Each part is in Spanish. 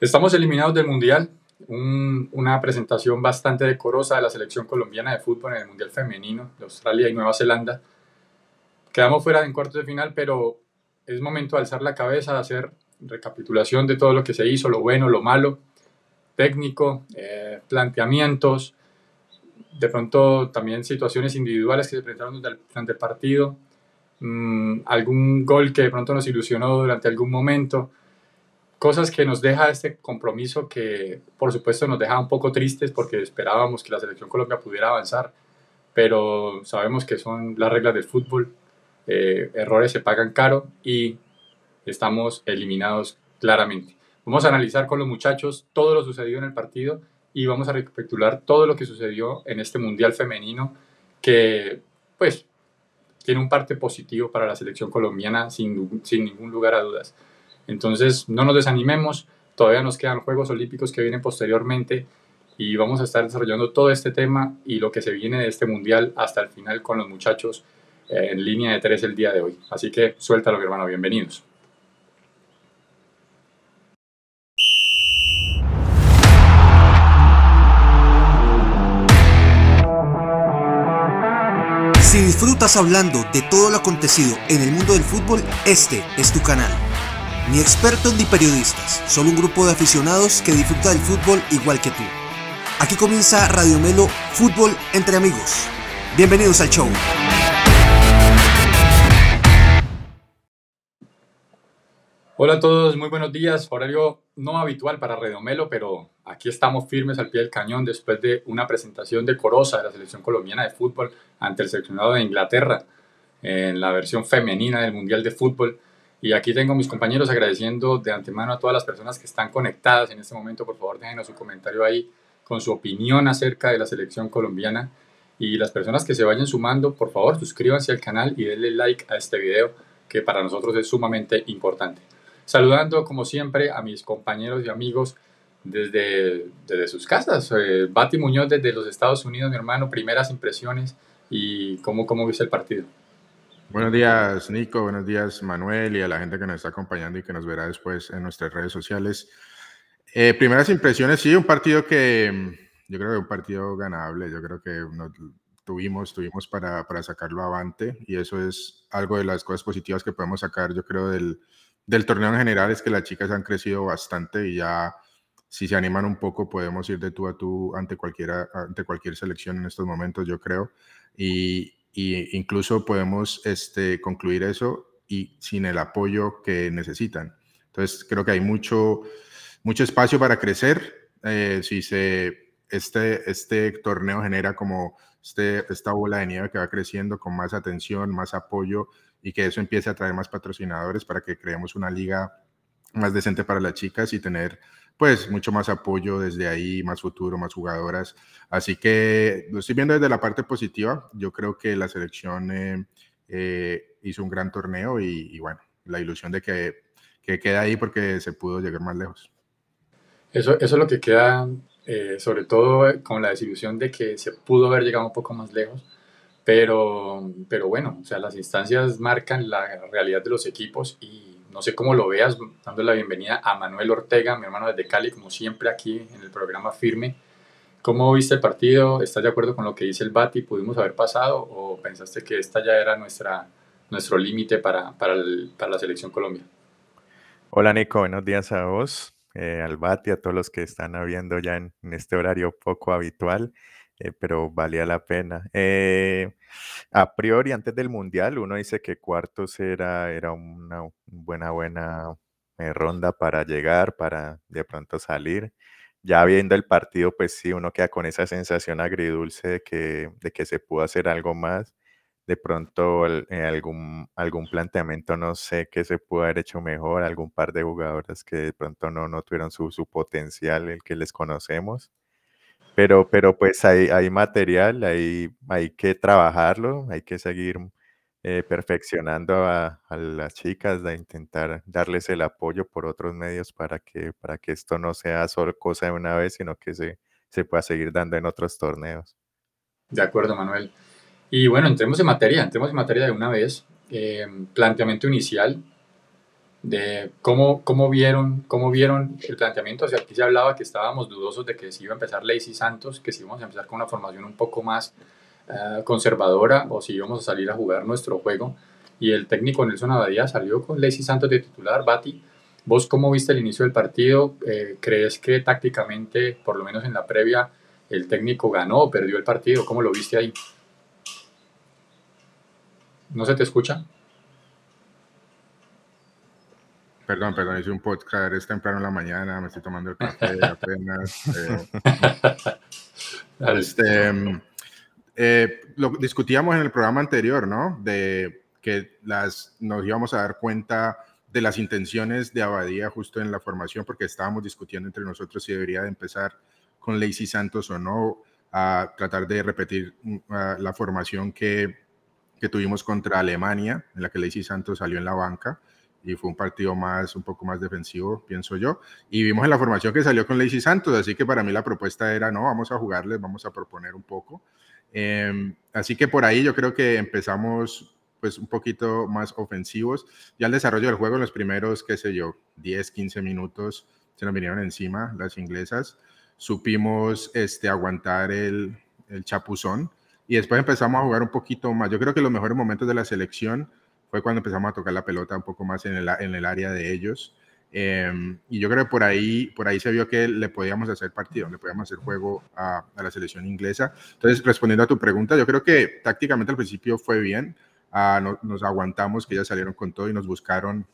Estamos eliminados del Mundial, una presentación bastante decorosa de la selección colombiana de fútbol en el Mundial Femenino de Australia y Nueva Zelanda. Quedamos fuera en cuartos de final, pero es momento de alzar la cabeza, de hacer recapitulación de todo lo que se hizo, lo bueno, lo malo, técnico, eh, planteamientos, de pronto también situaciones individuales que se presentaron durante el partido, mm, algún gol que de pronto nos ilusionó durante algún momento cosas que nos deja este compromiso que por supuesto nos deja un poco tristes porque esperábamos que la selección Colombia pudiera avanzar, pero sabemos que son las reglas del fútbol, eh, errores se pagan caro y estamos eliminados claramente. Vamos a analizar con los muchachos todo lo sucedido en el partido y vamos a recapitular todo lo que sucedió en este Mundial Femenino que pues tiene un parte positivo para la selección colombiana sin, sin ningún lugar a dudas. Entonces, no nos desanimemos, todavía nos quedan Juegos Olímpicos que vienen posteriormente y vamos a estar desarrollando todo este tema y lo que se viene de este mundial hasta el final con los muchachos eh, en línea de tres el día de hoy. Así que suéltalo, hermano, bienvenidos. Si disfrutas hablando de todo lo acontecido en el mundo del fútbol, este es tu canal. Ni expertos ni periodistas, solo un grupo de aficionados que disfruta del fútbol igual que tú. Aquí comienza Radio Melo Fútbol entre amigos. Bienvenidos al show. Hola a todos, muy buenos días. Horario no habitual para Radio Melo, pero aquí estamos firmes al pie del cañón después de una presentación decorosa de la selección colombiana de fútbol ante el seleccionado de Inglaterra en la versión femenina del Mundial de Fútbol y aquí tengo a mis compañeros agradeciendo de antemano a todas las personas que están conectadas en este momento. Por favor, déjenos su comentario ahí con su opinión acerca de la selección colombiana. Y las personas que se vayan sumando, por favor, suscríbanse al canal y denle like a este video, que para nosotros es sumamente importante. Saludando, como siempre, a mis compañeros y amigos desde, desde sus casas. Eh, Bati Muñoz desde los Estados Unidos, mi hermano, primeras impresiones y cómo, cómo viste el partido. Buenos días, Nico. Buenos días, Manuel, y a la gente que nos está acompañando y que nos verá después en nuestras redes sociales. Eh, primeras impresiones, sí, un partido que yo creo que un partido ganable. Yo creo que tuvimos, tuvimos para, para sacarlo avante y eso es algo de las cosas positivas que podemos sacar, yo creo, del, del torneo en general, es que las chicas han crecido bastante y ya si se animan un poco podemos ir de tú a tú ante, cualquiera, ante cualquier selección en estos momentos, yo creo. Y, y incluso podemos este, concluir eso y sin el apoyo que necesitan. Entonces, creo que hay mucho, mucho espacio para crecer. Eh, si se, este, este torneo genera como este, esta bola de nieve que va creciendo con más atención, más apoyo y que eso empiece a traer más patrocinadores para que creemos una liga más decente para las chicas y tener pues mucho más apoyo desde ahí, más futuro, más jugadoras. Así que lo estoy viendo desde la parte positiva. Yo creo que la selección eh, eh, hizo un gran torneo y, bueno, la ilusión de que, que queda ahí porque se pudo llegar más lejos. Eso, eso es lo que queda, eh, sobre todo con la desilusión de que se pudo haber llegado un poco más lejos. Pero, pero bueno, o sea, las instancias marcan la realidad de los equipos y no sé cómo lo veas, dando la bienvenida a Manuel Ortega, mi hermano desde Cali, como siempre aquí en el programa Firme. ¿Cómo viste el partido? ¿Estás de acuerdo con lo que dice el Bati? ¿Pudimos haber pasado o pensaste que esta ya era nuestra, nuestro límite para, para, la selección Colombia? Hola Nico, buenos días a vos, eh, al Bati, a todos los que están viendo ya en este horario poco habitual. Eh, pero valía la pena. Eh, a priori, antes del Mundial, uno dice que cuartos era, era una buena, buena eh, ronda para llegar, para de pronto salir. Ya viendo el partido, pues sí, uno queda con esa sensación agridulce de que, de que se pudo hacer algo más. De pronto, algún, algún planteamiento, no sé, que se pudo haber hecho mejor, algún par de jugadoras que de pronto no, no tuvieron su, su potencial, el que les conocemos. Pero, pero pues hay, hay material, hay, hay que trabajarlo, hay que seguir eh, perfeccionando a, a, las chicas, de intentar darles el apoyo por otros medios para que, para que esto no sea solo cosa de una vez, sino que se, se pueda seguir dando en otros torneos. De acuerdo, Manuel. Y bueno, entremos en materia, entremos en materia de una vez. Eh, planteamiento inicial. De cómo, cómo, vieron, cómo vieron el planteamiento. O sea, aquí se hablaba que estábamos dudosos de que si iba a empezar Lacey Santos, que si íbamos a empezar con una formación un poco más eh, conservadora o si íbamos a salir a jugar nuestro juego. Y el técnico Nelson Abadía salió con Lacey Santos de titular, Bati. ¿Vos cómo viste el inicio del partido? Eh, ¿Crees que tácticamente, por lo menos en la previa, el técnico ganó o perdió el partido? ¿Cómo lo viste ahí? ¿No se te escucha? Perdón, perdón, hice un podcast, es temprano en la mañana, me estoy tomando el café apenas. Eh, este, eh, lo discutíamos en el programa anterior, ¿no? De que las, nos íbamos a dar cuenta de las intenciones de Abadía justo en la formación, porque estábamos discutiendo entre nosotros si debería de empezar con Lacey Santos o no, a tratar de repetir mm, la formación que, que tuvimos contra Alemania, en la que Lacey Santos salió en la banca y fue un partido más, un poco más defensivo, pienso yo. Y vimos en la formación que salió con Lacey Santos, así que para mí la propuesta era, no, vamos a jugarles, vamos a proponer un poco. Em, así que por ahí yo creo que empezamos pues un poquito más ofensivos. Ya el desarrollo del juego en los primeros, qué sé yo, 10, 15 minutos se nos vinieron encima las inglesas. Supimos este, aguantar el, el chapuzón y después empezamos a jugar un poquito más. Yo creo que los mejores momentos de la selección fue cuando empezamos a tocar la pelota un poco más en el, en el área de ellos. Em, y yo creo que por ahí, por ahí se vio que le podíamos hacer partido, le podíamos hacer juego a, a, la selección inglesa. Entonces, respondiendo a tu pregunta, yo creo que tácticamente al principio fue bien. Ah, no, nos aguantamos, que ya salieron con todo y nos buscaron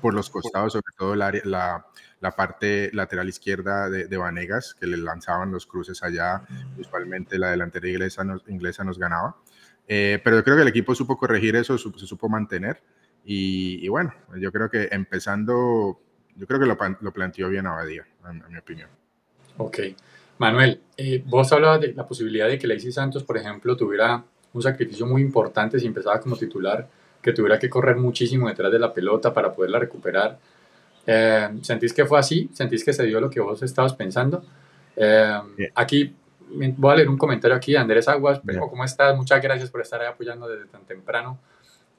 por los costados, sobre todo la, la, la parte lateral izquierda de, de, Vanegas, que le lanzaban los cruces allá. Usualmente la delantera inglesa nos, inglesa nos ganaba. Eh, pero yo creo que el equipo supo corregir eso, se supo mantener. Y, y, bueno, yo creo que empezando, yo creo que lo, lo planteó bien Abadía, en, en, mi opinión. Ok. Manuel, eh, vos hablabas de la posibilidad de que Lacey Santos, por ejemplo, tuviera un sacrificio muy importante si empezaba como titular, que tuviera que correr muchísimo detrás de la pelota para poderla recuperar. Eh, ¿Sentís que fue así? ¿Sentís que se dio lo que vos estabas pensando? Eh, aquí voy a leer un comentario aquí de Andrés Aguas. ¿cómo estás? Muchas gracias por estar ahí apoyando desde tan temprano.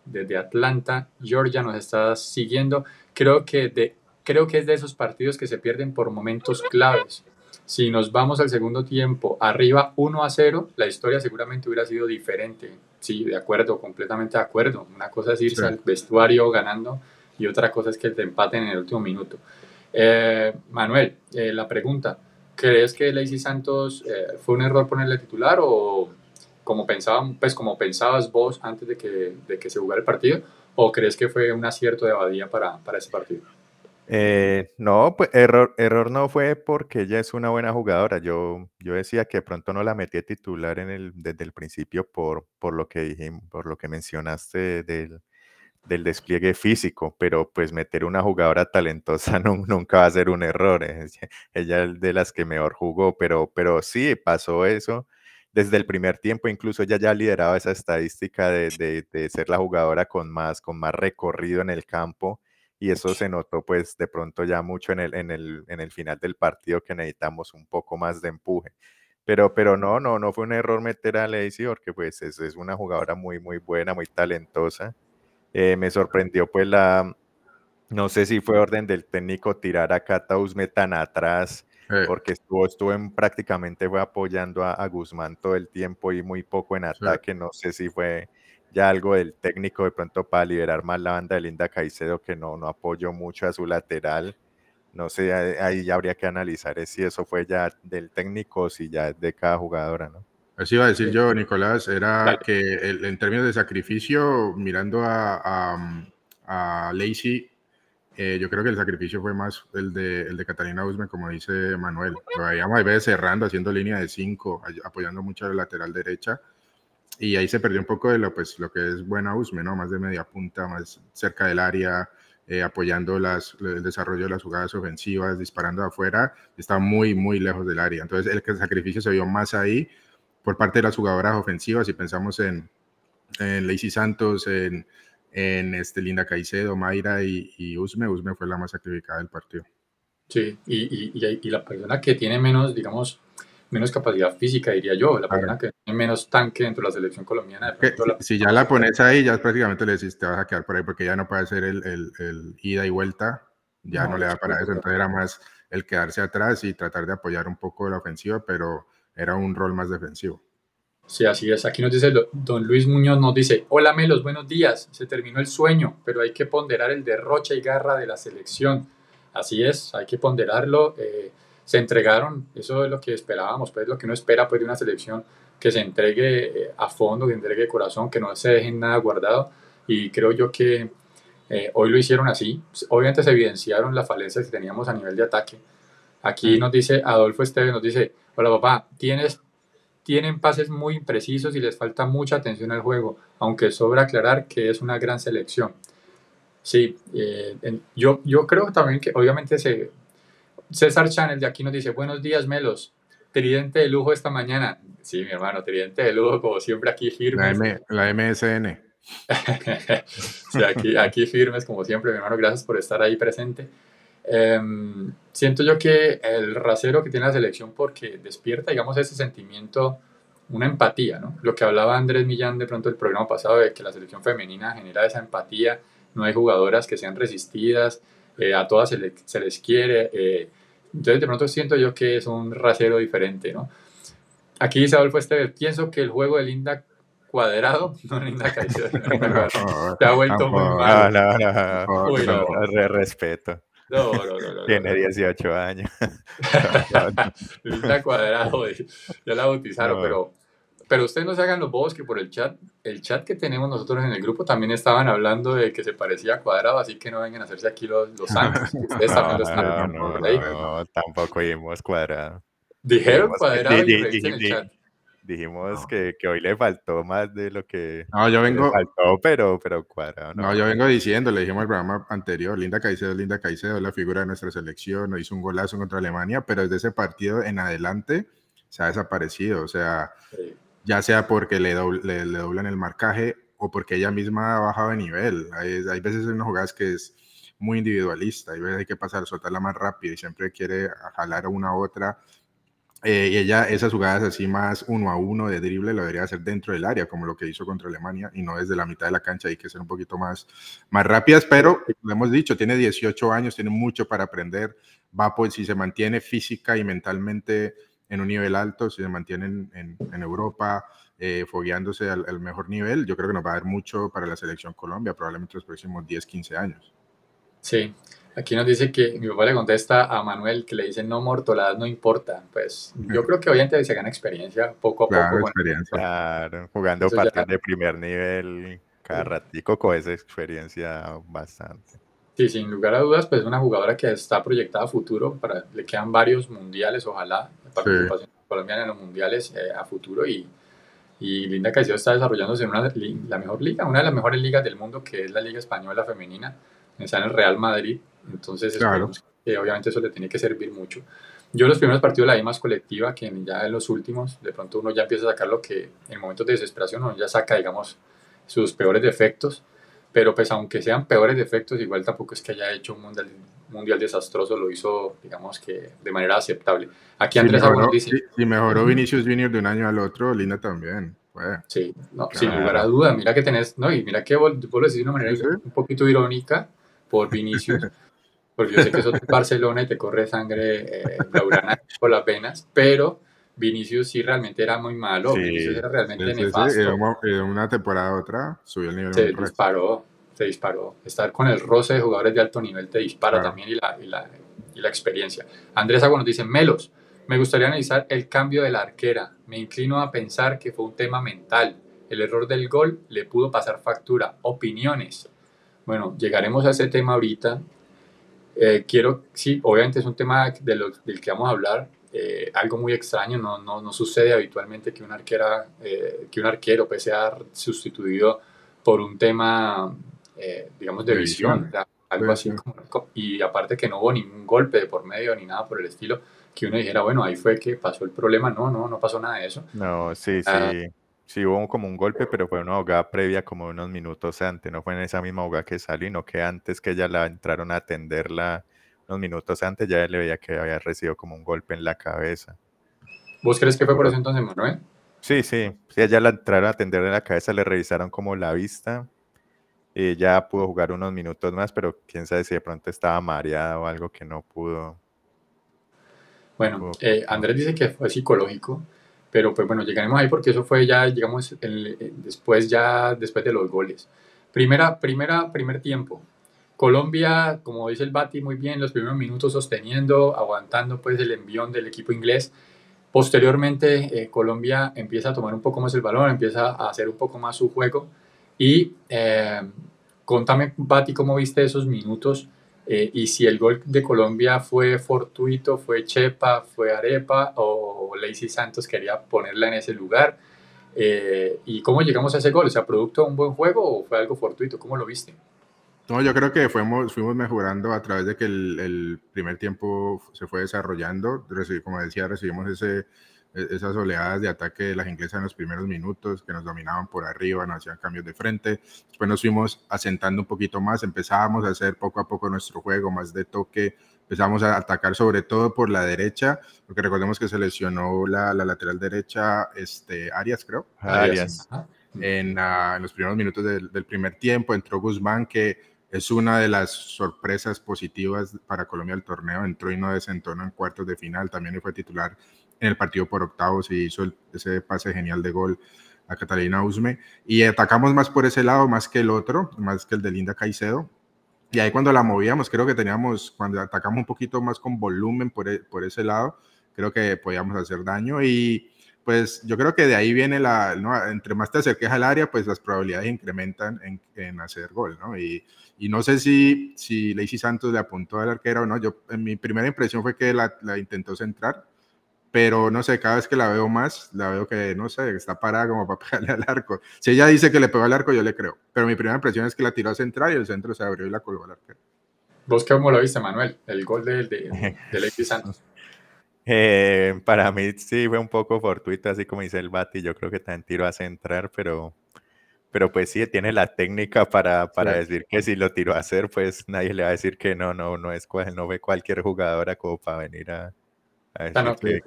Desde Atlanta, Georgia nos está siguiendo. Creo que, de, creo que es de esos partidos que se pierden por momentos claves. Si nos vamos al segundo tiempo arriba 1 a 0, la historia seguramente hubiera sido diferente. Sí, de acuerdo, completamente de acuerdo. Una cosa es irse sí. al vestuario ganando y otra cosa es que te empaten en el último minuto. Eh, Manuel, eh, la pregunta, ¿crees que Lacey Santos eh, fue un error ponerle titular o como, pensaban, pues, como pensabas vos antes de que, de que se jugara el partido? ¿O crees que fue un acierto de Abadía para, para ese partido? Eh, no, pues error, error no fue porque ella es una buena jugadora. Yo, yo decía que pronto no la metí titular en el, desde el principio por, por lo que dije, por lo que mencionaste del, del despliegue físico, pero pues meter una jugadora talentosa no, nunca va a ser un error. ¿eh? Ella es de las que mejor jugó, pero, pero sí pasó eso. Desde el primer tiempo, incluso ella ya lideraba esa estadística de, de, de ser la jugadora con más, con más recorrido en el campo y eso se notó pues de pronto ya mucho en el, en el, en el final del partido que necesitamos un poco más de empuje. Pero, pero no, no, no fue un error meter a Lacey porque pues es, es una jugadora muy, muy buena, muy talentosa. Eh, me sorprendió pues la, no sé si fue orden del técnico tirar a Cata Usme tan atrás, eh. porque estuvo, estuvo en, prácticamente fue apoyando a, a, Guzmán todo el tiempo y muy poco en ataque, sí. no sé si fue ya algo del técnico de pronto para liberar más la banda de Linda Caicedo que no, no apoyó mucho a su lateral. No sé, ahí ya habría que analizar si eso fue ya del técnico o si ya es de cada jugadora, ¿no? Así iba a decir yo, Nicolás, era vale. que el, en términos de sacrificio, mirando a, a, a Lacey, eh, yo creo que el sacrificio fue más el de, el de Catalina Usme, como dice Manuel. Lo veíamos a veces cerrando, haciendo línea de cinco, apoyando mucho a la lateral derecha y ahí se perdió un poco de lo, pues, lo que es buena Usme, ¿no? Más de media punta, más cerca del área, eh, apoyando las, el desarrollo de las jugadas ofensivas, disparando afuera, está muy, muy lejos del área. Entonces, el sacrificio se vio más ahí por parte de las jugadoras ofensivas. Si pensamos en, en Lacey Santos, en, en este Linda Caicedo, Mayra y, y, Usme, Usme fue la más sacrificada del partido. Sí, y, y, y la persona que tiene menos, digamos, menos capacidad física, diría yo, la persona que menos tanque dentro de la selección colombiana. si, ya la pones ahí, ya prácticamente le decís, te vas a quedar por ahí porque ya no puede hacer el, el, ida y vuelta, ya no, le da para eso, entonces era más el quedarse atrás y tratar de apoyar un poco la ofensiva, pero era un rol más defensivo. Sí, así es. Aquí nos dice don Luis Muñoz, nos dice, hola Melos, buenos días. Se terminó el sueño, pero hay que ponderar el derroche y garra de la selección. Así es, hay que ponderarlo. Eh, se entregaron, eso es lo que esperábamos, pues lo que uno espera pues, de una selección que se entregue eh, a fondo, que entregue corazón, que no se dejen nada guardado. Y creo yo que eh, hoy lo hicieron así. Obviamente se evidenciaron las falencias que teníamos a nivel de ataque. Aquí nos dice Adolfo Esteves, nos dice, hola papá, tienes tienen pases muy imprecisos y les falta mucha atención al juego, aunque sobra aclarar que es una gran selección. Sí, eh, yo, yo creo también que obviamente se, César Channel de aquí nos dice, buenos días Melos, tridente de lujo esta mañana. Sí, mi hermano, tridente de lujo como siempre aquí firmes. La, MSN. sí, aquí, aquí firmes como siempre, mi hermano, gracias por estar ahí presente. Em, siento yo que el rasero que tiene la selección porque despierta, digamos, ese sentimiento, una empatía, ¿no? Lo que hablaba Andrés Millán de pronto el programa pasado de que la selección femenina genera esa empatía, no hay jugadoras que sean resistidas, eh, a todas se, se les quiere, eh, entonces de pronto siento yo que es un rasero diferente, ¿no? Aquí dice Adolfo Esteves, pienso que el juego de Linda Cuadrado, no Linda Caicedo, se ha vuelto muy mal. No, no, no, respeto. No, no, no. Tiene 18 años. Linda Cuadrado, ya la bautizaron, pero, pero ustedes no se hagan los bobos que por el chat, el chat que tenemos nosotros en el grupo también estaban hablando de que se parecía a Cuadrado, así que no vengan a hacerse aquí los, los santos. Ustedes también lo están no, no, tampoco vimos Cuadrado. Dijeron Cuadrado y en el chat. Dijimos que, que, hoy le faltó más de lo que no, yo vengo, le faltó, pero, pero cuadrado. No. yo vengo diciendo, le dijimos el programa anterior, Linda Caicedo, Linda Caicedo, la figura de nuestra selección, hizo un golazo contra Alemania, pero desde ese partido en adelante se ha desaparecido, o sea, ya sea porque le, le, doblan el marcaje o porque ella misma ha bajado de nivel. Hay, hay veces en unas jugadas que es muy individualista, hay veces hay que pasar, soltarla más rápido y siempre quiere jalar a una a otra eh, y ella, esas jugadas así más uno a uno de drible lo debería hacer dentro del área, como lo que hizo contra Alemania, y no desde la mitad de la cancha, hay que ser un poquito más, más rápidas, pero lo hemos dicho, tiene 18 años, tiene mucho para aprender, va pues si se mantiene física y mentalmente en un nivel alto, si se mantiene en, en, Europa, eh, fogueándose al, al, mejor nivel, yo creo que nos va a dar mucho para la selección Colombia, probablemente los próximos 10, 15 años. Sí, Aquí nos dice que mi papá le contesta a Manuel que le dice no mortoladas no importa. Pues yo creo que hoy en día se gana experiencia poco a claro, poco. Experiencia. Claro, jugando partidos de primer nivel cada ratico con esa experiencia bastante. Sí, sin lugar a dudas, pues es una jugadora que está proyectada a futuro, para, le quedan varios mundiales, ojalá, participación sí. colombiana en los mundiales eh, a futuro y, y Linda Caicedo está desarrollándose en una, la mejor liga, una de las mejores ligas del mundo que es la Liga Española Femenina, está en el Real Madrid, entonces, obviamente eso le tiene que servir mucho. Yo los primeros partidos la vi más colectiva que ya en los últimos. De pronto uno ya empieza a sacar lo que en momentos de desesperación uno ya saca, digamos, sus peores defectos. Pero pues aunque sean peores defectos, igual tampoco es que haya hecho un mundial, mundial desastroso, lo hizo, digamos que de manera aceptable. Aquí Andrés si mejoró, dice... Si, mejoró Vinicius Junior de un año al otro, Linda también. Sí, no, sin lugar a duda. Mira que tenés, no, y mira que vos, vos lo decís de una manera un poquito irónica por Vinicius. Porque yo sé que eso es Barcelona y te corre sangre eh, por las venas, pero Vinicius sí realmente era muy malo, sí, Vinicius era realmente sí, nefasto. Sí, una temporada a otra subió el nivel. Se disparó, se disparó. Estar con el roce de jugadores de alto nivel te dispara claro. también y la, y, la, y la experiencia. Andrés Agua nos dice, Melos, me gustaría analizar el cambio de la arquera. Me inclino a pensar que fue un tema mental. El error del gol le pudo pasar factura. Opiniones. Bueno, llegaremos a ese tema ahorita. Eh, quiero, sí, obviamente es un tema de lo, del que vamos a hablar, eh, algo muy extraño, no, no, no, sucede habitualmente que un, arquera, eh, que un arquero pues, sea sustituido por un tema, eh, digamos, de, visión. algo así, como, y aparte que no hubo ningún golpe de por medio ni nada por el estilo, que uno dijera, bueno, ahí fue que pasó el problema, no, no, no pasó nada de eso. No, sí, ah, sí. Sí, hubo como un golpe, pero fue una ahogada previa como unos minutos antes, no fue en esa misma ahogada que salió, no que antes que ella la entraron a atenderla unos minutos antes ya le veía que había recibido como un golpe en la cabeza. ¿Vos crees que fue por eso entonces, Manuel? Sí, sí, sí, ella la entraron a atender en la cabeza, le revisaron como la vista. Y ya pudo jugar unos minutos más, pero quién sabe si de pronto estaba mareada o algo que no pudo. Bueno, eh, Andrés dice que fue psicológico, pero pues bueno, llegaremos ahí porque eso fue ya, digamos, después ya, después de los goles. Primera, primera, primer tiempo. Colombia, como dice el Bati muy bien, los primeros minutos sosteniendo, aguantando pues el envión del equipo inglés. Posteriormente, eh, Colombia empieza a tomar un poco más el balón, empieza a hacer un poco más su juego. Y eh, contame, Bati, cómo viste esos minutos eh, y si el gol de Colombia fue fortuito, fue Chepa, fue Arepa o Lacey Santos quería ponerla en ese lugar. ¿Y cómo llegamos a ese gol? O sea, ¿producto de un buen juego o fue algo fortuito? ¿Cómo lo viste? No, yo creo que fuimos, fuimos mejorando a través de que el, el primer tiempo se fue desarrollando. como decía, recibimos ese, esas oleadas de ataque de las inglesas en los primeros minutos, que nos dominaban por arriba, nos hacían cambios de frente. Después nos fuimos asentando un poquito más, empezábamos a hacer poco a poco nuestro juego, más de toque, empezamos a atacar sobre todo por la derecha, porque recordemos que se lesionó la, la lateral derecha, este, Arias, creo. Arias. En, ah, en, los primeros minutos del, del primer tiempo entró Guzmán, que es una de las sorpresas positivas para Colombia del torneo. Entró y no desentona en cuartos de final. También fue titular en el partido por octavos y hizo ese pase genial de gol a Catalina Usme. Y atacamos más por ese lado, más que el otro, más que el de Linda Caicedo. Y ahí cuando la movíamos, creo que teníamos, cuando atacamos un poquito más con volumen por, e, por ese lado, creo que podíamos hacer daño. Y pues yo creo que de ahí viene la, ¿no? entre más te acerques al área, pues las probabilidades incrementan en, en hacer gol, ¿no? Y, y, no sé si, si Lacey Santos le apuntó al arquero o no, yo, mi primera impresión fue que la, la, intentó centrar, pero no sé, cada vez que la veo más, la veo que, no sé, está parada como para pegarle al arco. Si ella dice que le pegó al arco, yo le creo, pero mi primera impresión es que la tiró a centrar y el centro se abrió y la colgó al arquero. ¿Vos cómo lo viste, Manuel? El gol de, de, de Santos. Eh, para mí sí fue un poco fortuito, así como dice el Bati, yo creo que también tiró a centrar, pero, pero pues sí, tiene la técnica para, para decir que si lo tiró a hacer, pues nadie le va a decir que no, no, no es no ve cualquier jugadora como para venir a, a decir no, que,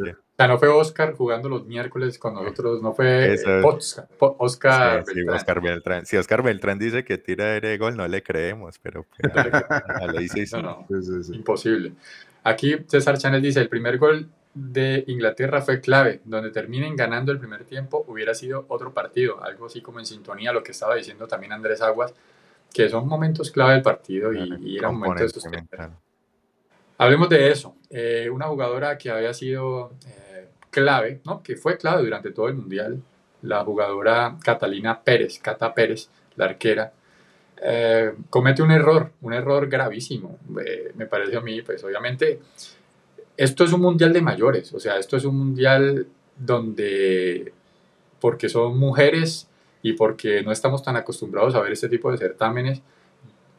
no fue Oscar jugando los miércoles con nosotros, no fue Oscar, Oscar, sí, Beltrán. Oscar Beltrán. Si Oscar Beltrán dice que tira de gol, no le creemos, pero pues, le dice imposible. Aquí César Chanel dice, el primer gol de Inglaterra fue clave, donde terminen ganando el primer tiempo hubiera sido otro partido, algo así como en sintonía a lo que estaba diciendo también Andrés Aguas, que son momentos clave del partido y, y era un momento de sostener. Hablemos de eso, eh, una jugadora que había sido eh, clave, ¿no? que fue clave durante todo el Mundial, la jugadora Catalina Pérez, Cata Pérez, la arquera, eh, comete un error, un error gravísimo, eh, me parece a mí, pues obviamente esto es un mundial de mayores, o sea, esto es un mundial donde, porque son mujeres y porque no estamos tan acostumbrados a ver este tipo de certámenes,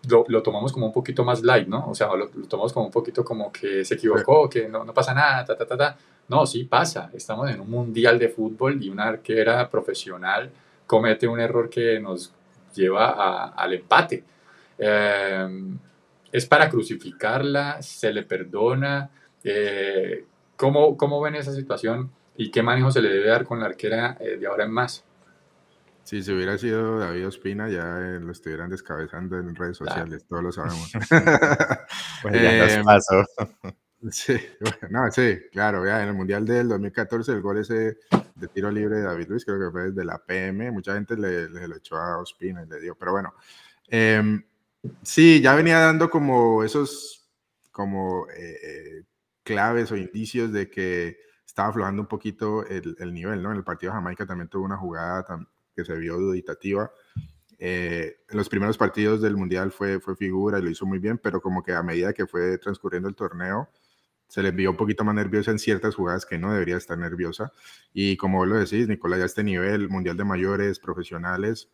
lo, lo tomamos como un poquito más light, ¿no? O sea, lo, lo, tomamos como un poquito como que se equivocó, que no, no pasa nada, ta, ta, ta, ta. No, sí pasa, estamos en un mundial de fútbol y una arquera profesional comete un error que nos lleva al empate. Em, es para crucificarla, se le perdona. Eh, ¿cómo, ¿Cómo ven esa situación y qué manejo se le debe dar con la arquera eh, de ahora en más? Si se hubiera sido David Ospina, ya eh, lo estuvieran descabezando en redes sociales, todos lo sabemos. pues ya nos em, pasó. Sí, no, sí, claro, ya en el Mundial del 2014 el gol ese de tiro libre de David Luis, creo que fue desde la PM, mucha gente le, le, echó a Ospina y le dio, pero bueno, eh, sí, ya venía dando como esos, como eh, claves o indicios de que estaba aflojando un poquito el, el, nivel, ¿no? En el partido de Jamaica también tuvo una jugada que se vio duditativa. Eh, en los primeros partidos del Mundial fue, fue figura y lo hizo muy bien, pero como que a medida que fue transcurriendo el torneo, se le vio un poquito más nerviosa en ciertas jugadas que no debería estar nerviosa. Y como vos lo decís, Nicolás, ya este nivel, Mundial de Mayores, profesionales,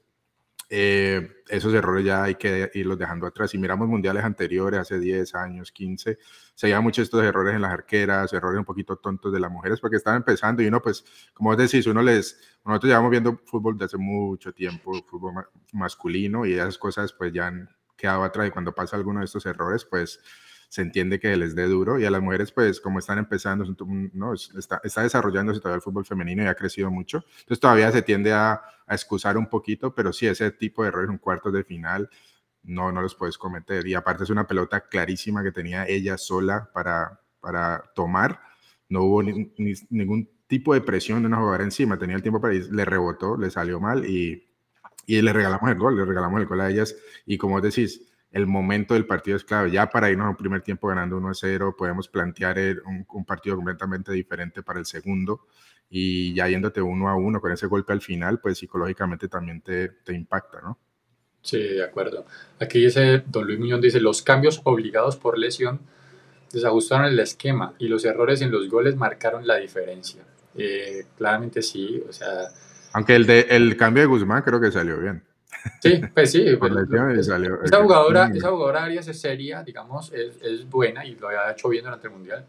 eh, esos errores ya hay que irlos dejando atrás. Si miramos mundiales anteriores, hace 10 años, 15, se llevan muchos estos errores en las arqueras, errores un poquito tontos de las mujeres, porque estaban empezando y uno, pues, como vos decís, uno les, nosotros llevamos viendo fútbol desde hace mucho tiempo, fútbol masculino, y esas cosas, pues, ya han quedado atrás. Y cuando pasa alguno de estos errores, pues, se entiende que les dé duro y a las mujeres pues como están empezando, no, está, está desarrollándose todavía el fútbol femenino y ha crecido mucho, entonces todavía se tiende a, excusar un poquito, pero sí ese tipo de errores en cuartos de final no, no los puedes cometer. Y aparte es una pelota clarísima que tenía ella sola para, para tomar, no hubo ningún tipo de presión de una jugadora encima, tenía el tiempo para ir, le rebotó, le salió mal y, y le regalamos el gol, le regalamos el gol a ellas. Y como decís, el momento del partido es clave. Ya para irnos a un primer tiempo ganando 1-0, podemos plantear un, un, partido completamente diferente para el segundo. Y ya yéndote uno a uno con ese golpe al final, pues psicológicamente también te, te impacta, ¿no? Sí, de acuerdo. Aquí dice, don Luis Muñoz dice, los cambios obligados por lesión desajustaron el esquema y los errores en los goles marcaron la diferencia. Eh, claramente sí, o sea... Aunque el, de, el cambio de Guzmán creo que salió bien. Sí, pues sí. esa, jugadora, esa jugadora Arias es seria, digamos, es, es, buena y lo había hecho bien durante el Mundial.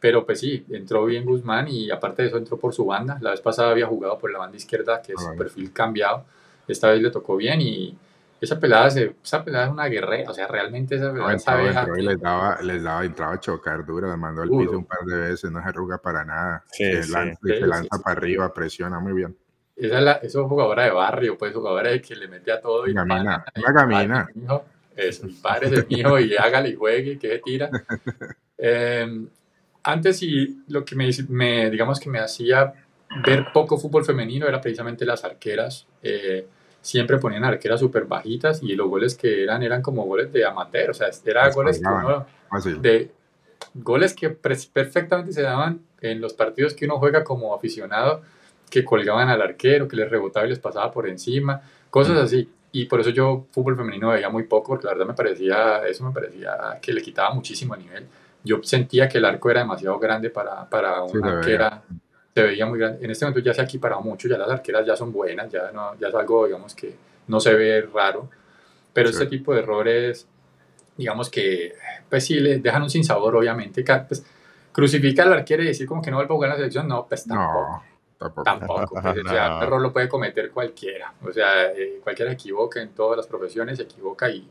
Pero pues sí, entró bien Guzmán y aparte de eso entró por su banda. La vez pasada había jugado por la banda izquierda, que es ah, su perfil cambiado. Esta vez le tocó bien y esa pelada, se, esa pelada es una guerrera. O sea, realmente esa pelada no, sabe les daba, les daba, entraba a chocar duro, le mandó al piso un par de veces, no se arruga para nada. se, lanza, se lanza para arriba, presiona muy bien. Esa es, la, jugadora de barrio, pues jugadora de que le mete a todo. Y camina, una camina. Es mi padre es el hijo y hágale y juegue, que se tira. Eh, antes y lo que me, me, digamos que me hacía ver poco fútbol femenino era precisamente las arqueras. Eh, siempre ponían arqueras súper bajitas y los goles que eran eran como goles de amateur, o sea, eran goles que de goles que perfectamente se daban en los partidos que uno juega como aficionado que colgaban al arquero, que les rebotaba y les pasaba por encima, cosas mm. así. Y por eso yo fútbol femenino veía muy poco, porque la verdad me parecía, eso me parecía que le quitaba muchísimo nivel. Yo sentía que el arco era demasiado grande para, para una arquera, se veía muy grande. En este momento ya se ha equiparado mucho, ya las arqueras ya son buenas, ya, no, ya es algo, digamos, que no se ve raro. Pero este tipo de errores, digamos que, pues sí, le dejan un sinsabor, obviamente. Pues, crucifica al arquero y decir como que no vuelvo a jugar en la selección, no, pues tampoco. Tampoco. Tampoco. Pues, o sea, error lo puede cometer cualquiera. O sea, eh, cualquiera se equivoca en todas las profesiones, se equivoca y.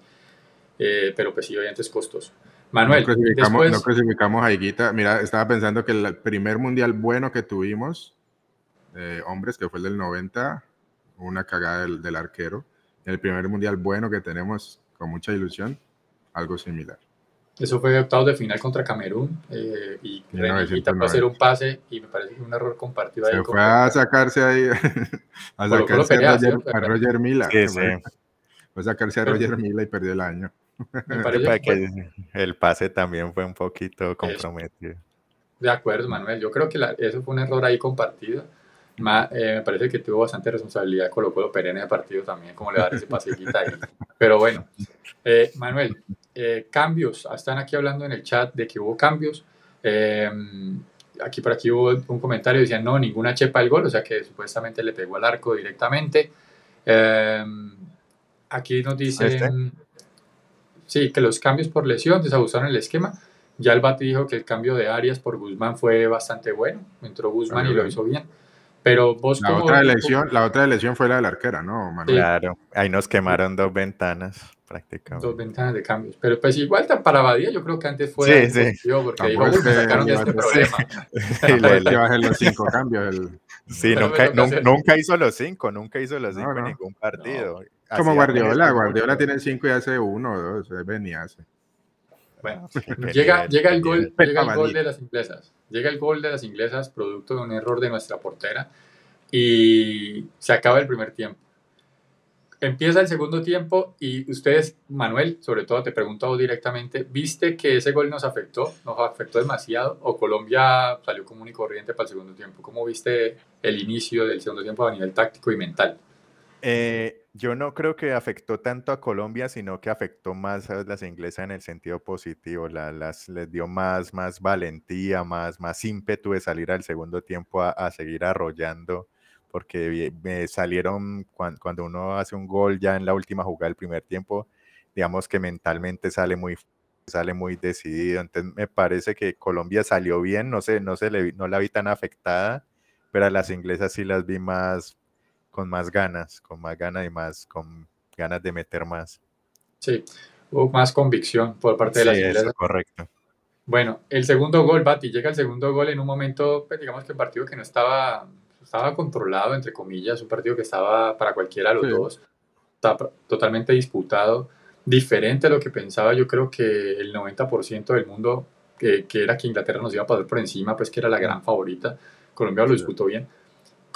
Eh, pero pues sí, obviamente es costoso. Manuel, no clasificamos, no clasificamos a Higuita. Mira, estaba pensando que el primer mundial bueno que tuvimos, eh, hombres, que fue el del 90, una cagada del, del arquero. El primer mundial bueno que tenemos, con mucha ilusión, algo similar. Eso fue octavos de final contra Camerún eh, y Renillita fue a hacer un pase y me parece que un error compartido ahí. Se fue a sacarse ahí, a sacarse a, Roger, Mila. Sí, sí. Fue a sacarse a Roger Mila y perdió el año. Me parece que el pase también fue un poquito comprometido. De acuerdo, Manuel. Yo creo que eso fue un error ahí compartido. Eh, me parece que tuvo bastante responsabilidad Colo Colo Pérez en el partido también, como le dar ese pasequita ahí. Pero bueno, eh, Manuel, eh, cambios. Están aquí hablando en el chat de que hubo cambios. aquí por aquí hubo un comentario, decían no, ninguna chepa el gol, o sea que supuestamente le pegó al arco directamente. aquí nos dicen, ¿Este? sí, que los cambios por lesión desabusaron el esquema. Ya el Bati dijo que el cambio de Arias por Guzmán fue bastante bueno. Entró Guzmán y lo hizo bien. Pero vos la otra elección, la otra elección fue la de la arquera, ¿no, Manuel? Claro, ahí nos quemaron dos ventanas prácticamente. Dos ventanas de cambios. Pero pues igual para Badía yo creo que antes fue sí, sí. porque dijo, me sacaron de este problema. Sí, los cinco cambios. El... Sí, nunca, nunca, hizo los cinco, nunca hizo los cinco en ningún partido. Como Guardiola, Guardiola tiene cinco y hace uno o dos, venía hace. Bueno, llega, llega el gol, llega el gol de las inglesas. Llega el gol de las inglesas producto de un error de nuestra portera y se acaba el primer tiempo. Empieza el segundo tiempo y ustedes, Manuel, sobre todo te pregunto directamente, ¿viste que ese gol nos afectó? ¿Nos afectó demasiado? ¿O Colombia salió común y corriente para el segundo tiempo? ¿Cómo viste el inicio del segundo tiempo a nivel táctico y mental? Eh, yo no creo que afectó tanto a Colombia, sino que afectó más a las inglesas en el sentido positivo. las, les dio más, más valentía, más, más ímpetu de salir al segundo tiempo a, seguir arrollando, porque me salieron cuando, uno hace un gol ya en la última jugada del primer tiempo, digamos que mentalmente sale muy sale muy decidido. Entonces me parece que Colombia salió bien, no sé, no se le, no la vi tan afectada, pero a las inglesas sí las vi más con más ganas, con más ganas y más, con ganas de meter más. Sí, hubo más convicción por parte de las inglesas. correcto. Bueno, el segundo gol, Bati, llega el segundo gol en un momento, pues, digamos que el partido que no estaba, estaba controlado, entre comillas, un partido que estaba para cualquiera de los dos, estaba totalmente disputado, diferente a lo que pensaba yo creo que el 90% del mundo, que, que, era que Inglaterra nos iba a pasar por encima, pues que era la gran favorita, Colombia lo disputó bien.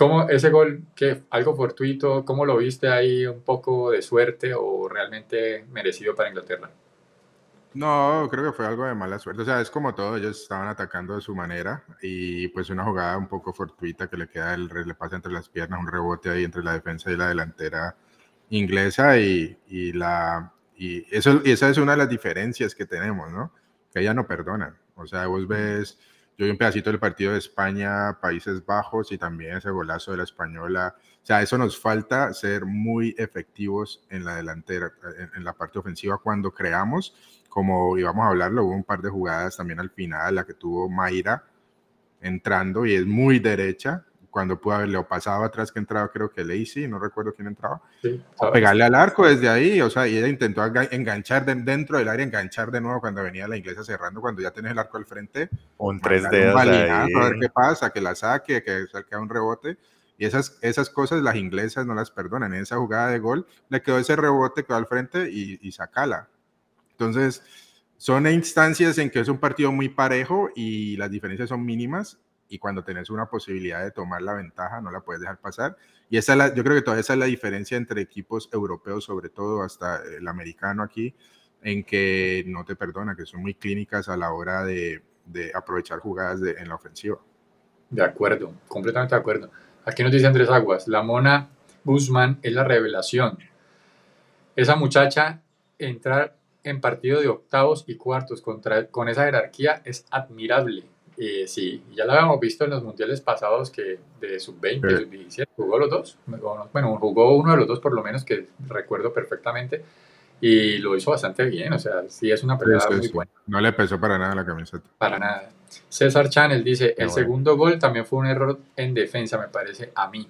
¿Cómo ese gol, qué, algo fortuito, cómo lo viste ahí, un poco de suerte o realmente merecido para Inglaterra? No, creo que fue algo de mala suerte. O sea, es como todo, ellos estaban atacando de su manera y pues una jugada un poco fortuita que le queda, el, le pasa entre las piernas, un rebote ahí entre la defensa y la delantera inglesa y, y la, y eso, esa es una de las diferencias que tenemos, ¿no? Que ella no perdonan. O sea, vos ves, yo vi un pedacito del partido de España, Países Bajos y también ese golazo de la española. O sea, eso nos falta ser muy efectivos en la delantera, en, la parte ofensiva cuando creamos como íbamos a hablarlo, hubo un par de jugadas también al final, la que tuvo Mayra entrando y es muy derecha, cuando pudo haberle pasado atrás que entraba, creo que Lacey, no recuerdo quién entraba, sí, o pegarle al arco desde ahí, o sea, y ella intentó enganchar dentro del área, enganchar de nuevo cuando venía la inglesa cerrando, cuando ya tenés el arco al frente. Un tres dedos A ver qué pasa, que la saque, que saque un rebote. Y esas, esas cosas las inglesas no las perdonan. En esa jugada de gol le quedó ese rebote, quedó al frente y, y sacala. Entonces, son instancias en que es un partido muy parejo y las diferencias son mínimas y cuando tenés una posibilidad de tomar la ventaja no la puedes dejar pasar. Y esa es la, yo creo que toda esa es la diferencia entre equipos europeos, sobre todo hasta el americano aquí, en que no te perdona, que son muy clínicas a la hora de, de aprovechar jugadas de, en la ofensiva. De acuerdo, completamente de acuerdo. Aquí nos dice Andrés Aguas, la Mona Guzmán es la revelación. Esa muchacha entrar en partido de octavos y cuartos contra, con esa jerarquía es admirable. Eh, sí, ya lo habíamos visto en los mundiales pasados que de sub-20, sub-17, jugó los dos. Bueno, jugó uno de los dos por lo menos que recuerdo perfectamente y lo hizo bastante bien. O sea, sí es una pelea muy buena. No le pesó para nada la camiseta. Para nada. César Chanel dice: el segundo gol también fue un error en defensa, me parece a mí.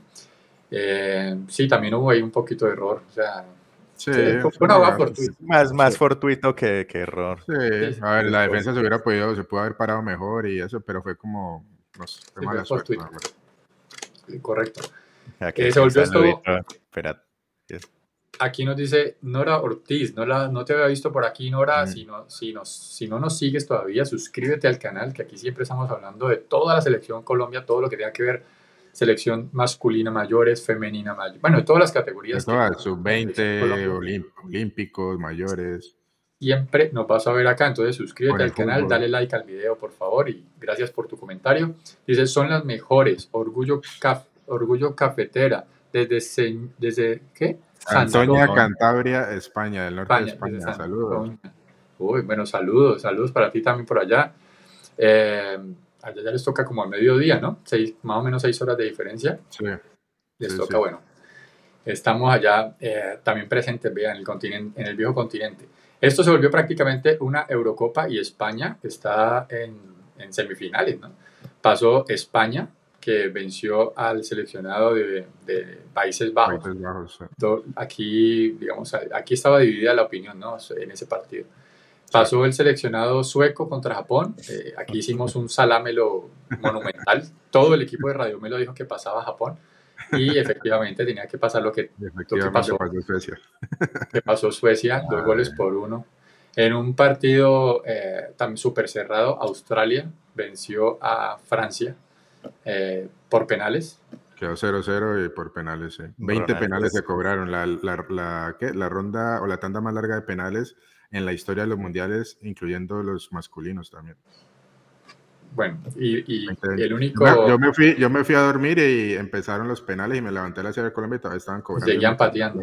Eh, sí, también hubo ahí un poquito de error. O sea, Sí, fortuito. Más, más fortuito que, que, error. Sí, a ver, la defensa se hubiera podido, se pudo haber parado mejor y eso, pero fue como, no sé, fue mala suerte. Correcto. Aquí eh, se volvió esto. Espera. Aquí nos dice Nora Ortiz, no, la, no te había visto por aquí, Nora. Mm. Si, no, si, nos, si no nos sigues todavía, suscríbete al canal, que aquí siempre estamos hablando de toda la selección Colombia, todo lo que tenga que ver selección masculina mayores, femenina mayores, bueno, todas las categorías. Sub-20, olímpicos, mayores. Siempre nos vas a ver acá, entonces suscríbete al canal, dale like al video por favor y gracias por tu comentario. Dice, son las mejores, orgullo, orgullo cafetera, desde, desde ¿qué? Antonia, Cantabria, España, del norte de España. Saludos. Uy, bueno, saludos, saludos para ti también por allá. Eh, allá ya les toca como a mediodía, ¿no? Seis, más o menos seis horas de diferencia. Sí. Les toca, bueno. Estamos allá eh, también presentes, vean, en el, continente, en el viejo continente. Esto se volvió prácticamente una Eurocopa y España está en, en semifinales, ¿no? Pasó España, que venció al seleccionado de, de Países Bajos. Países Bajos Aquí, digamos, aquí estaba dividida la opinión, ¿no? En ese partido. Pasó el seleccionado sueco contra Japón. Eh, aquí hicimos un salamelo monumental. Todo el equipo de Radio Melo dijo que pasaba a Japón. Y efectivamente tenía que pasar lo que, pasó. Suecia. Que pasó Suecia, dos goles por uno. En un partido eh, también súper cerrado, Australia venció a Francia eh, por penales. Quedó 0-0 y por penales, sí. 20 penales se cobraron. La, la, la, ¿qué? la ronda o la tanda más larga de penales en la historia de los mundiales, incluyendo los masculinos también. Bueno, y, el único... Yo me, fui, yo me fui a dormir y empezaron los penales y me levanté a la ciudad de Colombia y todavía estaban cobrando. Seguían pateando.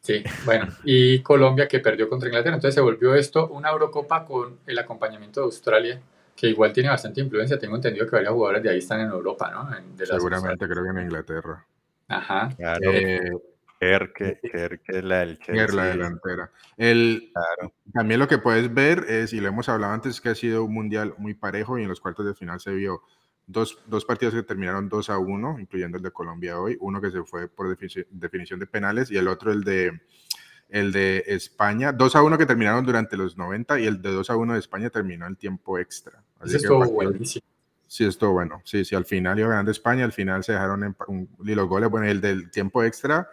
sí, bueno, y Colombia que perdió contra Inglaterra. Entonces se volvió esto una Eurocopa con el acompañamiento de Australia, que igual tiene bastante influencia. Tengo entendido que varios jugadores de ahí están en Europa, ¿no? Seguramente creo que en Inglaterra. Ajá. Claro. Eh, que la del la delantera. El, También lo que puedes ver es, y lo hemos hablado antes, que ha sido un mundial muy parejo y en los cuartos de final se vio dos, dos partidos que terminaron 2 a 1, incluyendo el de Colombia hoy, uno que se fue por definición de penales y el otro el de el de España, 2 a 1 que terminaron durante los 90 y el de 2 a 1 de España terminó en tiempo extra. Así Eso estuvo buenísimo. Sí, estuvo bueno. Sí, sí, al final iba ganando España, al final se dejaron en, un, y los goles, bueno, el del tiempo extra,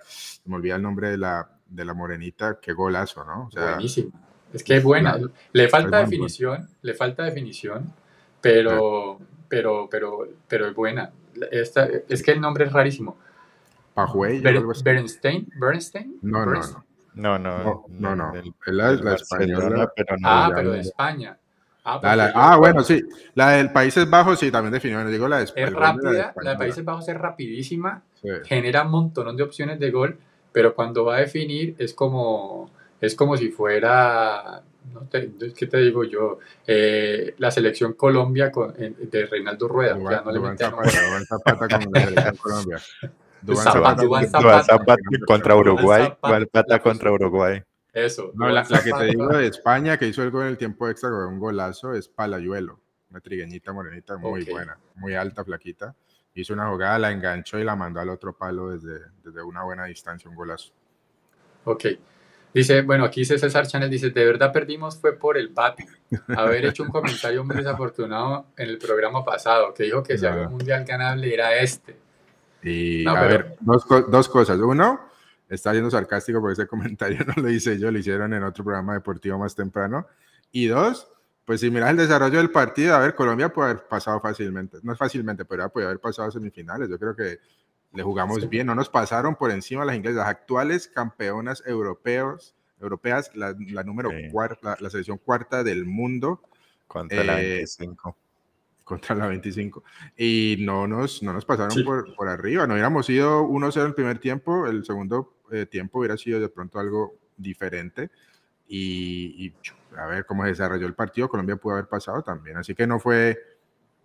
me olvida el nombre de la, de la morenita, qué golazo, ¿no? buenísimo. Es que es buena. Le falta definición, le falta definición, pero, pero, pero, pero es buena. Esta, es que el nombre es rarísimo. Pajuey. Bernstein. Bernstein. No, no, no. No, no, no, no. La, la española. Pero no ah, pero de España. Ah, ah bueno, sí. La del Países Bajos sí, también definió. digo la de Es rápida, la de, Países Bajos es rapidísima, genera un montón de opciones de gol, pero cuando va a definir es como, es como si fuera, no te, ¿qué te digo yo? Eh, la selección Colombia con, de Reinaldo Rueda. Dubán, no Dubán Zapata, Zapata con la selección Colombia. Dubán Zapata, contra Uruguay. Zapata contra Uruguay. Eso. No, la, que te digo de España, que hizo el gol en el tiempo extra con un golazo, es Palayuelo. Una trigueñita morenita muy buena, muy alta, flaquita. Hizo una jugada, la enganchó y la mandó al otro palo desde, desde una buena distancia, un golazo. Ok. Dice, bueno, aquí dice César Chanel, dice, de verdad perdimos fue por el BAT. Haber hecho un comentario muy desafortunado en el programa pasado, que dijo que si había un mundial ganable era este. Y a ver, dos, dos, cosas. Uno, está siendo sarcástico porque ese comentario no lo hice yo, lo hicieron en otro programa deportivo más temprano. Y dos, pues si miras el desarrollo del partido, a ver, Colombia puede haber pasado fácilmente, no fácilmente, pero puede haber pasado a semifinales. Yo creo que le jugamos bien, no nos pasaron por encima las inglesas, actuales campeonas europeos, europeas, la, número cuarta, la, selección cuarta del mundo. Contra la 25 eh, contra la 25. Y no nos, no nos pasaron por, por, arriba. No hubiéramos ido 1-0 el primer tiempo, el segundo eh, tiempo hubiera sido de pronto algo diferente. Y, a ver cómo se desarrolló el partido, Colombia pudo haber pasado también. Así que no fue,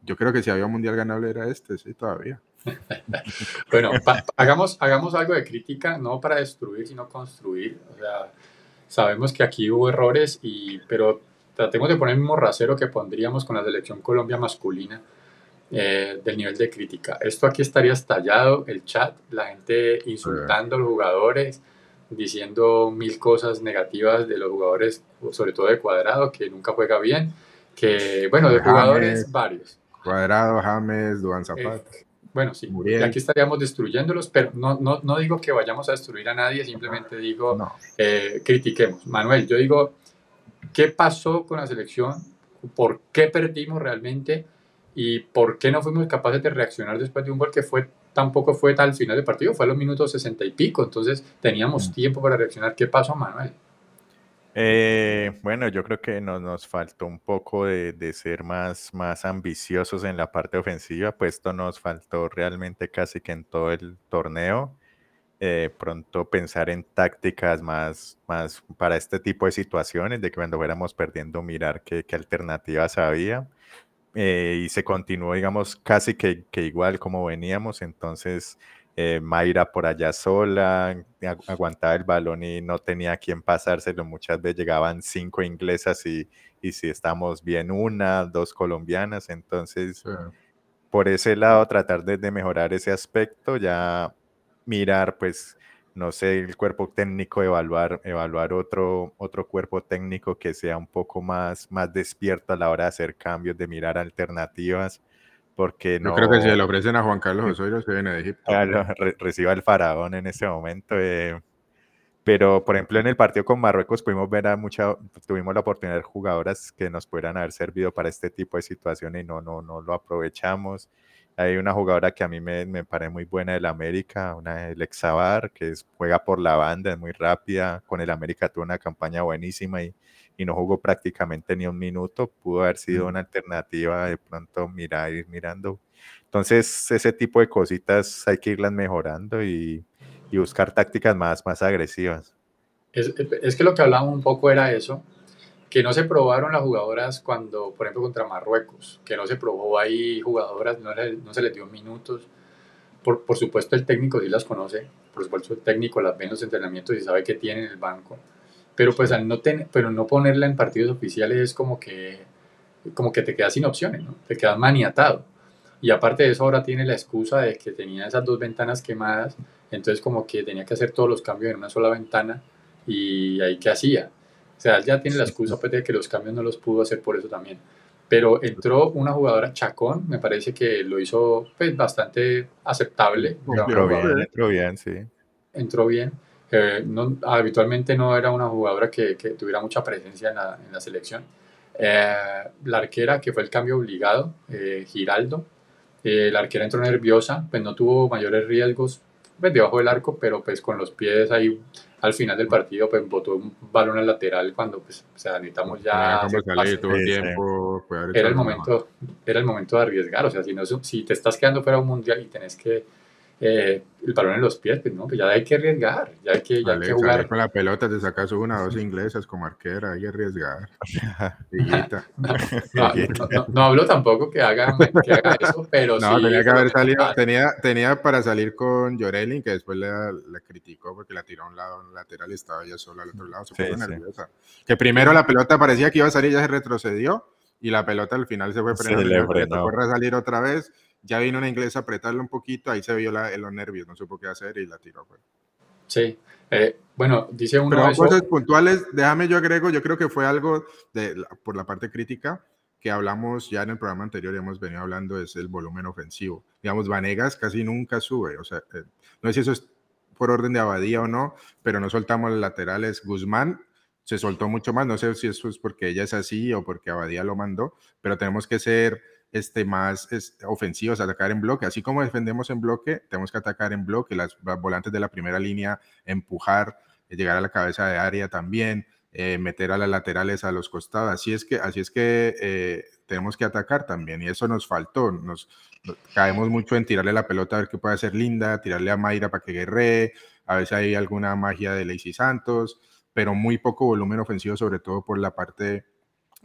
yo creo que si había un mundial ganable era este, sí, todavía. bueno, hagamos, hagamos algo de crítica, no para destruir, sino construir. O sea, sabemos que aquí hubo errores, y, pero tratemos de poner el mismo rasero que pondríamos con la selección Colombia masculina eh, del nivel de crítica. Esto aquí estaría estallado, el chat, la gente insultando a los jugadores, diciendo mil cosas negativas de los jugadores, sobre todo de Cuadrado, que nunca juega bien, que, bueno, de jugadores varios. Cuadrado, James, Duan Zapata. Eh, bueno, sí, aquí estaríamos destruyéndolos, pero no, no, no, digo que vayamos a destruir a nadie, simplemente digo, eh, critiquemos. Manuel, yo digo, qué pasó con la selección, por qué perdimos realmente y por qué no fuimos capaces de reaccionar después de un gol que fue tampoco fue tal final del partido, fue a los minutos sesenta y pico, entonces teníamos mm. tiempo para reaccionar. ¿Qué pasó, Manuel? Eh, bueno, yo creo que nos, nos faltó un poco de, de, ser más, más ambiciosos en la parte ofensiva, pues esto nos faltó realmente casi que en todo el torneo. Eh, pronto pensar en tácticas más, más para este tipo de situaciones, de que cuando fuéramos perdiendo mirar qué, qué alternativas había. Eh, y se continuó, digamos, casi que, que, igual como veníamos. Entonces, eh, Mayra por allá sola, aguantaba el balón y no tenía quien pasárselo. Muchas veces llegaban cinco inglesas y, y si estamos bien, una, dos colombianas. Entonces, por ese lado, tratar de, de mejorar ese aspecto. Ya mirar, pues, no sé, el cuerpo técnico, evaluar, evaluar otro, otro cuerpo técnico que sea un poco más, más despierto a la hora de hacer cambios, de mirar alternativas, porque no... Yo creo que si le ofrecen a Juan Carlos Osorio, se viene de Egipto. Claro, reciba el faraón en ese momento. Eh, pero, por ejemplo, en el partido con Marruecos pudimos ver a mucha, tuvimos la oportunidad de jugadoras que nos pudieran haber servido para este tipo de situaciones y no, no, no lo aprovechamos. Hay una jugadora que a mí me, me parece muy buena del América, una el Exabar, que juega por la banda, es muy rápida. Con el América tuvo una campaña buenísima y, y no jugó prácticamente ni un minuto. Pudo haber sido una alternativa de pronto mirar, ir mirando. Entonces, ese tipo de cositas hay que irlas mejorando y, y buscar tácticas más, más agresivas. Es, es, que lo que hablábamos un poco era eso, que no se probaron las jugadoras cuando, por ejemplo, contra Marruecos, que no se probó ahí jugadoras, no, no se les dio minutos. Por, por, supuesto, el técnico sí las conoce, por supuesto, el técnico las ve en los entrenamientos y sabe que tiene en el banco, pero pues al no, ten, pero no ponerla en partidos oficiales es como que, como que te quedas sin opciones, ¿no? te quedas maniatado. Y aparte de eso, ahora tiene la excusa de que tenía esas dos ventanas quemadas, entonces como que tenía que hacer todos los cambios en una sola ventana y ahí qué hacía. O sea, ya tiene la excusa pues, de que los cambios no los pudo hacer por eso también. Pero entró una jugadora Chacón, me parece que lo hizo pues, bastante aceptable. Entró bien, entró bien, sí. Entró bien. Eh, no, habitualmente no era una jugadora que, que tuviera mucha presencia en la, en la selección. Eh, la arquera, que fue el cambio obligado, eh, Giraldo, eh, la arquera entró nerviosa, pues no tuvo mayores riesgos pues, debajo del arco, pero pues con los pies ahí al final del partido pues botó un balón al lateral cuando pues o sea, necesitamos ya tiempo, era el momento era el momento de arriesgar o sea si no si te estás quedando fuera de un mundial y tenés que eh, el balón en los pies, pues no, pues ya hay que arriesgar, ya hay que, ya hay que jugar. Con la pelota te sacas una o dos inglesas como arquera, hay que arriesgar. no, no, no, hablo tampoco que haga, que haga eso, pero no, sí. tenía que haber salido, tenía, tenía para salir con Llorelin, que después le, le, criticó porque la tiró a un lado lateral y estaba ella sola al otro lado, se puso nerviosa. Que primero la pelota parecía que iba a salir, ya se retrocedió y la pelota al final se fue frenando. Se le a salir otra vez ya vino una inglesa a apretarle un poquito, ahí se vio la, los nervios, no supo qué hacer y la tiró. Pues. Sí, eh, bueno, dice uno. Pero cosas puntuales, déjame yo agrego, yo creo que fue algo de, por la parte crítica que hablamos ya en el programa anterior y hemos venido hablando, es el volumen ofensivo. Digamos, Vanegas casi nunca sube, o sea, eh, no sé si eso es por orden de abadía o no, pero no soltamos los laterales. Guzmán se soltó mucho más, no sé si eso es porque ella es así o porque Abadía lo mandó, pero tenemos que ser este, más es, ofensivos, atacar en bloque. Así como defendemos en bloque, tenemos que atacar en bloque, las, volantes de la primera línea, empujar, eh, llegar a la cabeza de área también, eh, meter a las laterales a los costados. Así es que, así es que eh, tenemos que atacar también y eso nos faltó. Nos, caemos mucho en tirarle la pelota a ver qué puede hacer Linda, tirarle a Mayra para que guerree, a veces hay alguna magia de Lacey Santos, pero muy poco volumen ofensivo, sobre todo por la parte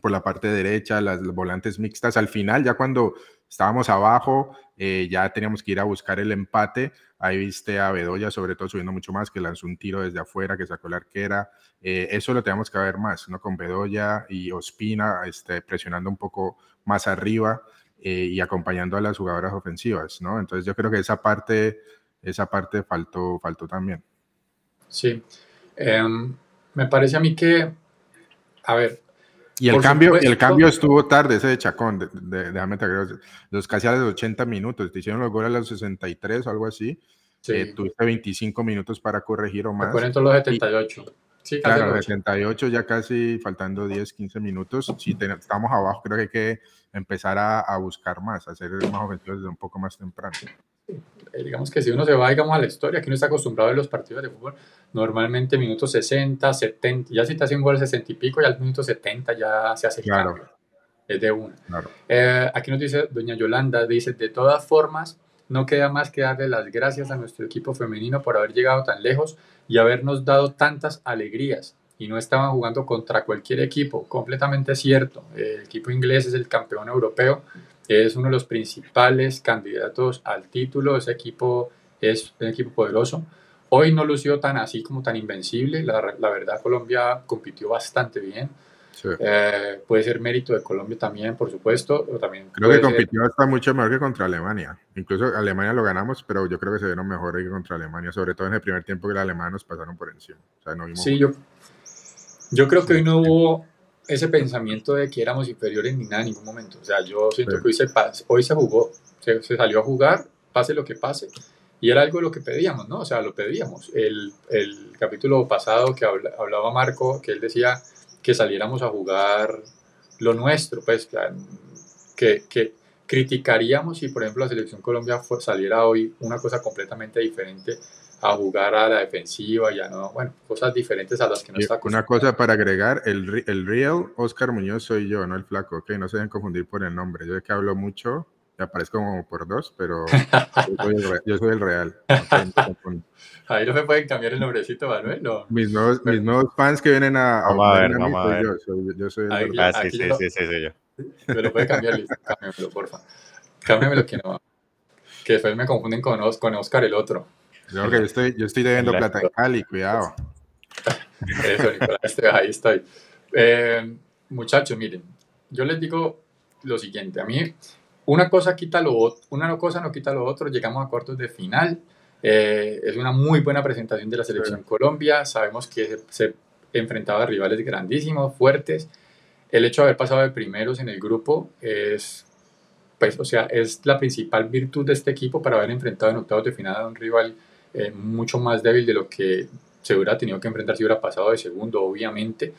por la parte derecha, las, volantes mixtas. Al final, ya cuando estábamos abajo, eh, ya teníamos que ir a buscar el empate. Ahí viste a Bedoya, sobre todo subiendo mucho más, que lanzó un tiro desde afuera, que sacó la arquera. Eh, eso lo tenemos que ver más, ¿no? Con Bedoya y Ospina este, presionando un poco más arriba eh, y acompañando a las jugadoras ofensivas, ¿no? Entonces yo creo que esa parte, esa parte faltó, faltó también. Sí. Em, me parece a mí que, a ver, y el cambio, el cambio estuvo tarde, ese de Chacón, de, de, déjame te los casi a los 80 minutos, te hicieron los goles a los 63 o algo así. Sí. Eh, tuviste 25 minutos para corregir o más. Recuerden los 78. sí, claro, los 78 ya casi faltando 10, 15 minutos. Si estamos abajo, creo que hay que empezar a, a buscar más, a hacer más ofensivos desde un poco más temprano. Eh, digamos que si uno se va, digamos, a la historia, que uno está acostumbrado a los partidos de fútbol, normalmente minutos 60, 70, ya si te hacen gol 60 y pico, ya al minuto 70 ya se hace claro. Es de una. Eh, aquí nos dice doña Yolanda, dice, de todas formas, no queda más que darle las gracias a nuestro equipo femenino por haber llegado tan lejos y habernos dado tantas alegrías. Y no estaban jugando contra cualquier equipo, completamente cierto. El equipo inglés es el campeón europeo es uno de los principales candidatos al título, ese equipo es un equipo poderoso. Hoy no lució tan así como tan invencible, la, la verdad Colombia compitió bastante bien. Sí. Eh, puede ser mérito de Colombia también, por supuesto. También creo que compitió ser... hasta mucho mejor que contra Alemania. Incluso Alemania lo ganamos, pero yo creo que se vieron mejor que contra Alemania, sobre todo en el primer tiempo que los alemanes nos pasaron por encima. O sea, no vimos sí, yo, yo creo que hoy no hubo ese pensamiento de que éramos inferiores ni nada en ningún momento. O sea, yo siento que hoy se, hoy se jugó, se, se, salió a jugar, pase lo que pase, y era algo de lo que pedíamos, ¿no? O sea, lo pedíamos. El, el capítulo pasado que habla, hablaba Marco, que él decía que saliéramos a jugar lo nuestro, pues, que, que criticaríamos si, por ejemplo, la selección Colombia saliera hoy una cosa completamente diferente a jugar a la defensiva, ya no, bueno, cosas diferentes a las que no está Una cosa para agregar, el, el real Oscar Muñoz soy yo, no el flaco, ok, no se deben confundir por el nombre, yo de que hablo mucho, me aparezco como por dos, pero yo, soy el, yo soy el real. No Ahí no me pueden cambiar el nombrecito, Manuel, no. Mis nuevos, mis nuevos fans que vienen a, vamos a, ver, vamos a ver. Yo, soy, yo soy el Ahí, real. Ah, sí, sí, sí, sí, sí, yo. Me lo puede cambiar, listo, cámbiamelo, porfa. Cámbiamelo que no, que después me confunden con, con Oscar el otro. Yo, yo, estoy, yo estoy debiendo plata en Cali, cuidado. Eso, Nicolás, este, ahí estoy. Eh, muchachos, miren, yo les digo lo siguiente, a mí una cosa quita lo otro, una cosa no quita lo otro, llegamos a cuartos de final, Eh, es una muy buena presentación de la selección Colombia. Sabemos que se, enfrentaba a rivales grandísimos, fuertes. El hecho de haber pasado de primeros en el grupo es, pues, o sea, es la principal virtud de este equipo para haber enfrentado en octavos de final a un rival eh, mucho más débil de lo que se hubiera tenido que enfrentar si hubiera pasado de segundo, obviamente.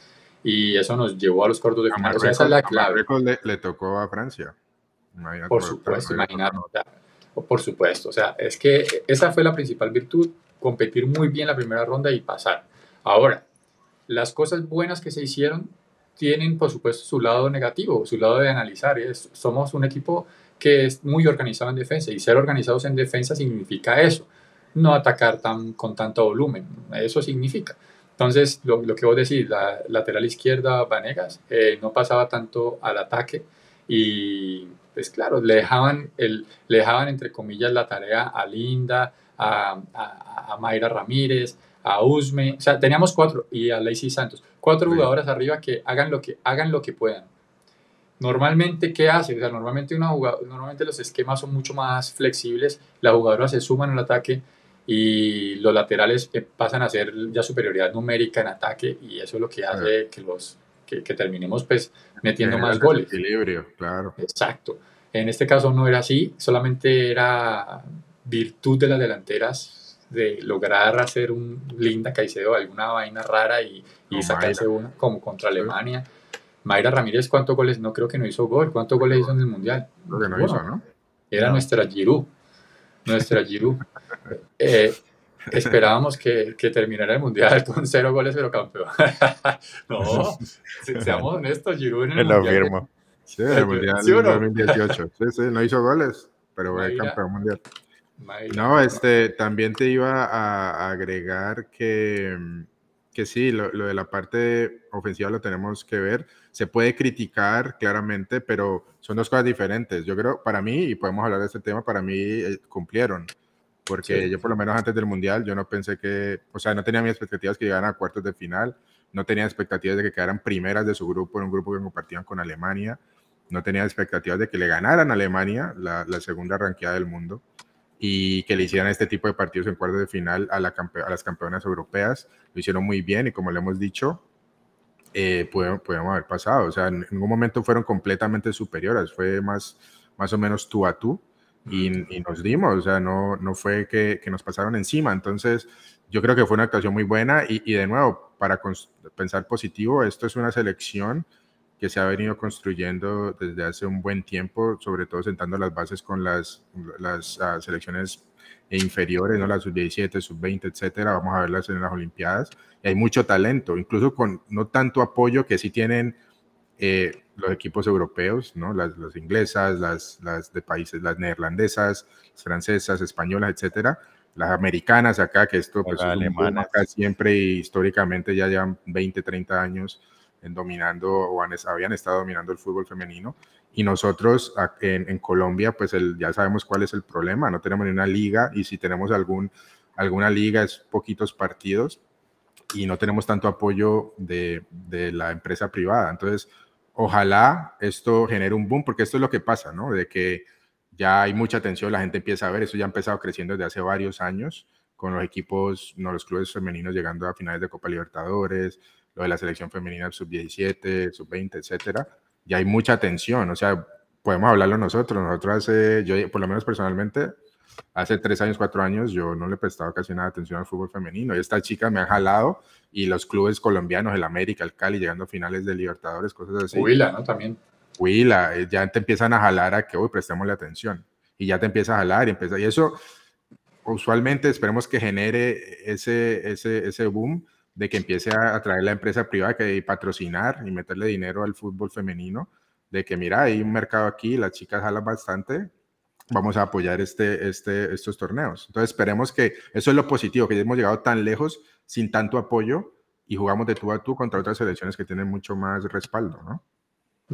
Y eso nos llevó a los cortos de final. esa es la clave. Le, le, tocó a Francia. por supuesto, imagínate. Por supuesto, o sea, es que esa fue la principal virtud, competir muy bien la primera ronda y pasar. Ahora, las cosas buenas que se hicieron tienen, por supuesto, su lado negativo, su lado de analizar. Es, somos un equipo que es muy organizado en defensa y ser organizados en defensa significa eso, no atacar tan, con tanto volumen, eso significa. Entonces, lo, lo que vos decís, la lateral izquierda, Vanegas, eh, no pasaba tanto al ataque y pues claro, le dejaban, el, le dejaban entre comillas la tarea a Linda, a, a, Mayra Ramírez, a Usme, o sea, teníamos cuatro, y a Lacey Santos, cuatro jugadoras arriba que hagan lo que, hagan lo que puedan. Normalmente, ¿qué hace? O sea, normalmente, una normalmente los esquemas son mucho más flexibles, las jugadoras se suman al ataque y los laterales eh, pasan a ser ya superioridad numérica en ataque y eso es lo que hace que los que, terminemos pues metiendo más goles. Equilibrio, claro. Exacto. En este caso no era así, solamente era virtud de las delanteras de lograr hacer un linda Caicedo, alguna vaina rara y, y sacarse una, como contra Alemania. Mayra Ramírez, ¿cuántos goles? No creo que no hizo gol. ¿Cuántos goles hizo en el Mundial? Creo que no hizo, ¿no? Era nuestra Giroud. Nuestra Giroud. Eh, esperábamos que, que, terminara el mundial con cero goles, pero campeón. no, seamos honestos, Giroud en el mundial. Sí, el mundial 2018. Sí, sí, no hizo goles, pero fue campeón mundial. no, este, también te iba a, agregar que, que sí, lo, lo, de la parte ofensiva lo tenemos que ver. Se puede criticar claramente, pero son dos cosas diferentes. Yo creo, para mí, y podemos hablar de este tema, para mí eh, cumplieron porque yo por lo menos antes del Mundial yo no pensé que, o sea, no tenía mis expectativas que llegaran a cuartos de final, no tenía expectativas de que quedaran primeras de su grupo, en un grupo que compartían con Alemania, no tenía expectativas de que le ganaran a Alemania, la, la segunda ranqueada del mundo, y que le hicieran este tipo de partidos en cuartos de final a, la a las campeonas europeas. Lo hicieron muy bien y como le hemos dicho, eh, podemos, haber pasado. O sea, en ningún momento fueron completamente superiores, fue más, más o menos tú a tú y, nos dimos, o sea, no, no fue que, que, nos pasaron encima. Entonces, yo creo que fue una actuación muy buena y, y de nuevo, para pensar positivo, esto es una selección que se ha venido construyendo desde hace un buen tiempo, sobre todo sentando las bases con las, las uh, selecciones inferiores, ¿no? la sub-17, sub-20, etcétera. Vamos a verlas en las Olimpiadas. Y hay mucho talento, incluso con no tanto apoyo que sí tienen eh, los equipos europeos, ¿no? Las, las inglesas, las, las, de países, las neerlandesas, las francesas, españolas, etcétera, las americanas acá, que esto pues, alemanas. acá siempre y históricamente ya llevan 20, 30 años en dominando o han, habían estado dominando el fútbol femenino. Y nosotros en, en Colombia, pues el, ya sabemos cuál es el problema, no tenemos ni una liga y si tenemos algún, alguna liga es poquitos partidos y no tenemos tanto apoyo de, de la empresa privada. Entonces, ojalá esto genere un boom, porque esto es lo que pasa, ¿no? De que ya hay mucha atención, la gente empieza a ver, eso ya ha empezado creciendo desde hace varios años, con los equipos, no, los clubes femeninos llegando a finales de Copa Libertadores, lo de la selección femenina sub-17, sub-20, etcétera. Ya hay mucha atención, o sea, podemos hablarlo nosotros. Nosotros hace, yo por lo menos personalmente, hace tres años, cuatro años, yo no le prestaba casi nada atención al fútbol femenino. Y esta chica me ha jalado y los clubes colombianos, el América, el Cali, llegando a finales de Libertadores, cosas así. Huila, ¿no? También. Huila, eh, ya te empiezan a jalar a que, uy, prestémosle atención. Y ya te empieza a jalar y empieza. Y eso, usualmente, esperemos que genere ese, ese, ese boom de que empiece a atraer la empresa privada que patrocinar y meterle dinero al fútbol femenino, de que mira, hay un mercado aquí, las chicas jalan bastante, vamos a apoyar este, este, estos torneos. Entonces esperemos que eso es lo positivo, que hemos llegado tan lejos sin tanto apoyo y jugamos de tú a tú contra otras selecciones que tienen mucho más respaldo, ¿no?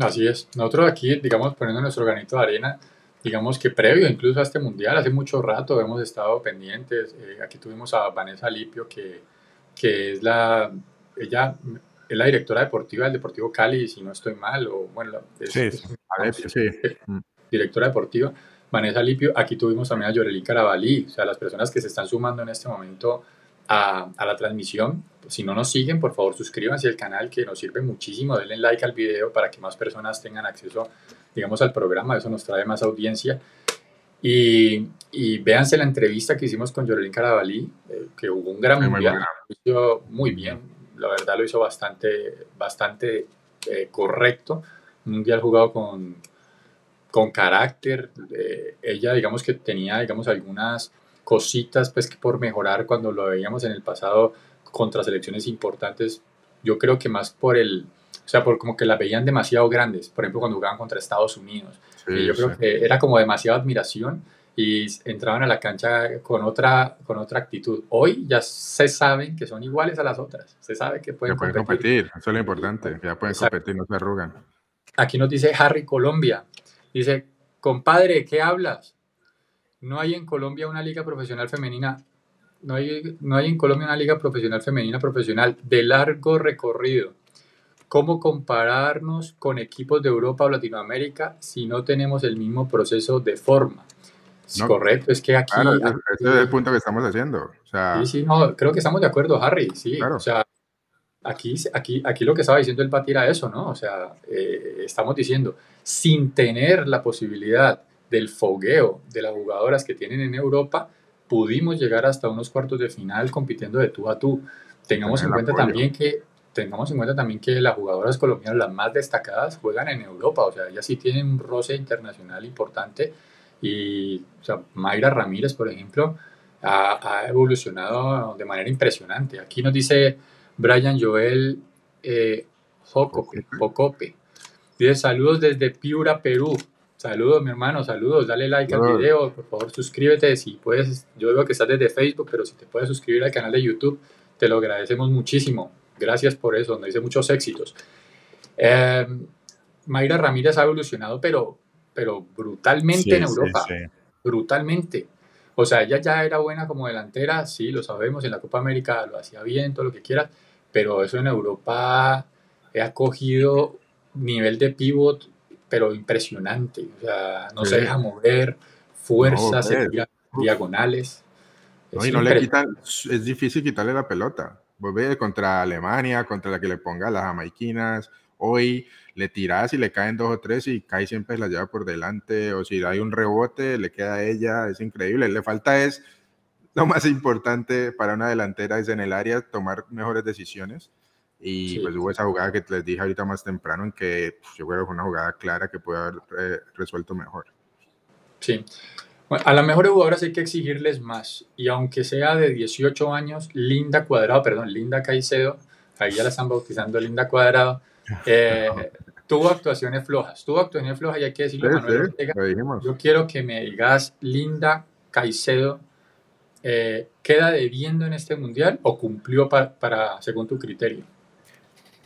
Así es. Nosotros aquí, digamos, poniendo nuestro granito de arena, digamos que previo incluso a este mundial, hace mucho rato hemos estado pendientes. Eh, aquí tuvimos a Vanessa Lipio, que, que es la, ella es la directora deportiva del Deportivo Cali, si no estoy mal, o bueno, es, sí, sí. directora deportiva Vanessa Lipio, aquí tuvimos también a Yorelín Carabalí, o sea, las personas que se están sumando en este momento a, a la transmisión, si no nos siguen, por favor suscríbanse al canal que nos sirve muchísimo, denle like al video para que más personas tengan acceso, digamos, al programa, eso nos trae más audiencia. Y, y véanse la entrevista que hicimos con Yorelín Carabalí, eh, que hubo un gran mundial, lo hizo muy bien, la verdad lo hizo bastante, bastante eh, correcto, un mundial jugado con, con carácter, eh, ella digamos que tenía digamos algunas cositas pues que por mejorar cuando lo veíamos en el pasado contra selecciones importantes, yo creo que más por el, o sea, por como que la veían demasiado grandes, por ejemplo cuando jugaban contra Estados Unidos, y yo creo que era como demasiada admiración y entraban a la cancha con otra, con otra actitud. Hoy ya se saben que son iguales a las otras, se sabe que pueden, pueden competir. eso es lo importante, ya pueden competir, no se arrugan. Aquí nos dice Harry Colombia, dice, compadre, ¿qué hablas? No hay en Colombia una liga profesional femenina, no hay, no hay en Colombia una liga profesional femenina profesional de largo recorrido. ¿Cómo compararnos con equipos de Europa o Latinoamérica si no tenemos el mismo proceso de forma? Correcto, es que aquí, ese es el punto que estamos haciendo. sí, sí, no, creo que estamos de acuerdo, Harry, sí. O sea, aquí, aquí, aquí lo que estaba diciendo el Pati era eso, ¿no? O sea, eh, estamos diciendo, sin tener la posibilidad del fogueo de las jugadoras que tienen en Europa, pudimos llegar hasta unos cuartos de final compitiendo de tú a tú. Tengamos en cuenta también que tengamos en cuenta también que las jugadoras colombianas, las más destacadas, juegan en Europa, o sea, ellas sí tienen un roce internacional importante y, o sea, Mayra Ramírez, por ejemplo, ha, ha evolucionado de manera impresionante. Aquí nos dice Brian Joel eh, Jocope, dice saludos desde Piura, Perú. Saludos, mi hermano, saludos. Dale like al video, por favor, suscríbete. Si puedes, yo veo que estás desde Facebook, pero si te puedes suscribir al canal de YouTube, te lo agradecemos muchísimo. Gracias por eso, nos dice muchos éxitos. Eh, Mayra Ramírez ha evolucionado, pero, pero brutalmente en Europa. Brutalmente. O sea, ella ya era buena como delantera, sí, lo sabemos, en la Copa América lo hacía bien, todo lo que quieras, pero eso en Europa ha cogido nivel de pivot pero impresionante. O sea, no se deja mover, fuerzas, diagonales. No, y no le quitan, es difícil quitarle la pelota. Vuelve contra Alemania, contra la que le ponga las jamaiquinas. Hoy le tiras y le caen dos o tres y cae siempre la lleva por delante. O si hay un rebote, le queda a ella. Es increíble. Le falta es lo más importante para una delantera es en el área tomar mejores decisiones y pues hubo esa jugada que les dije ahorita más temprano en que pues, yo creo que fue una jugada clara que puede haber eh, resuelto mejor. Sí. Bueno, a las mejores jugadoras hay que exigirles más. Y aunque sea de 18 años, Linda Cuadrado, perdón, Linda Caicedo, ahí ya la están bautizando Linda Cuadrado, eh, tuvo actuaciones flojas. Tuvo actuaciones flojas y hay que decirlo, Manuel Yo quiero que me digas, Linda Caicedo, eh, ¿queda debiendo en este mundial o cumplió para según tu criterio?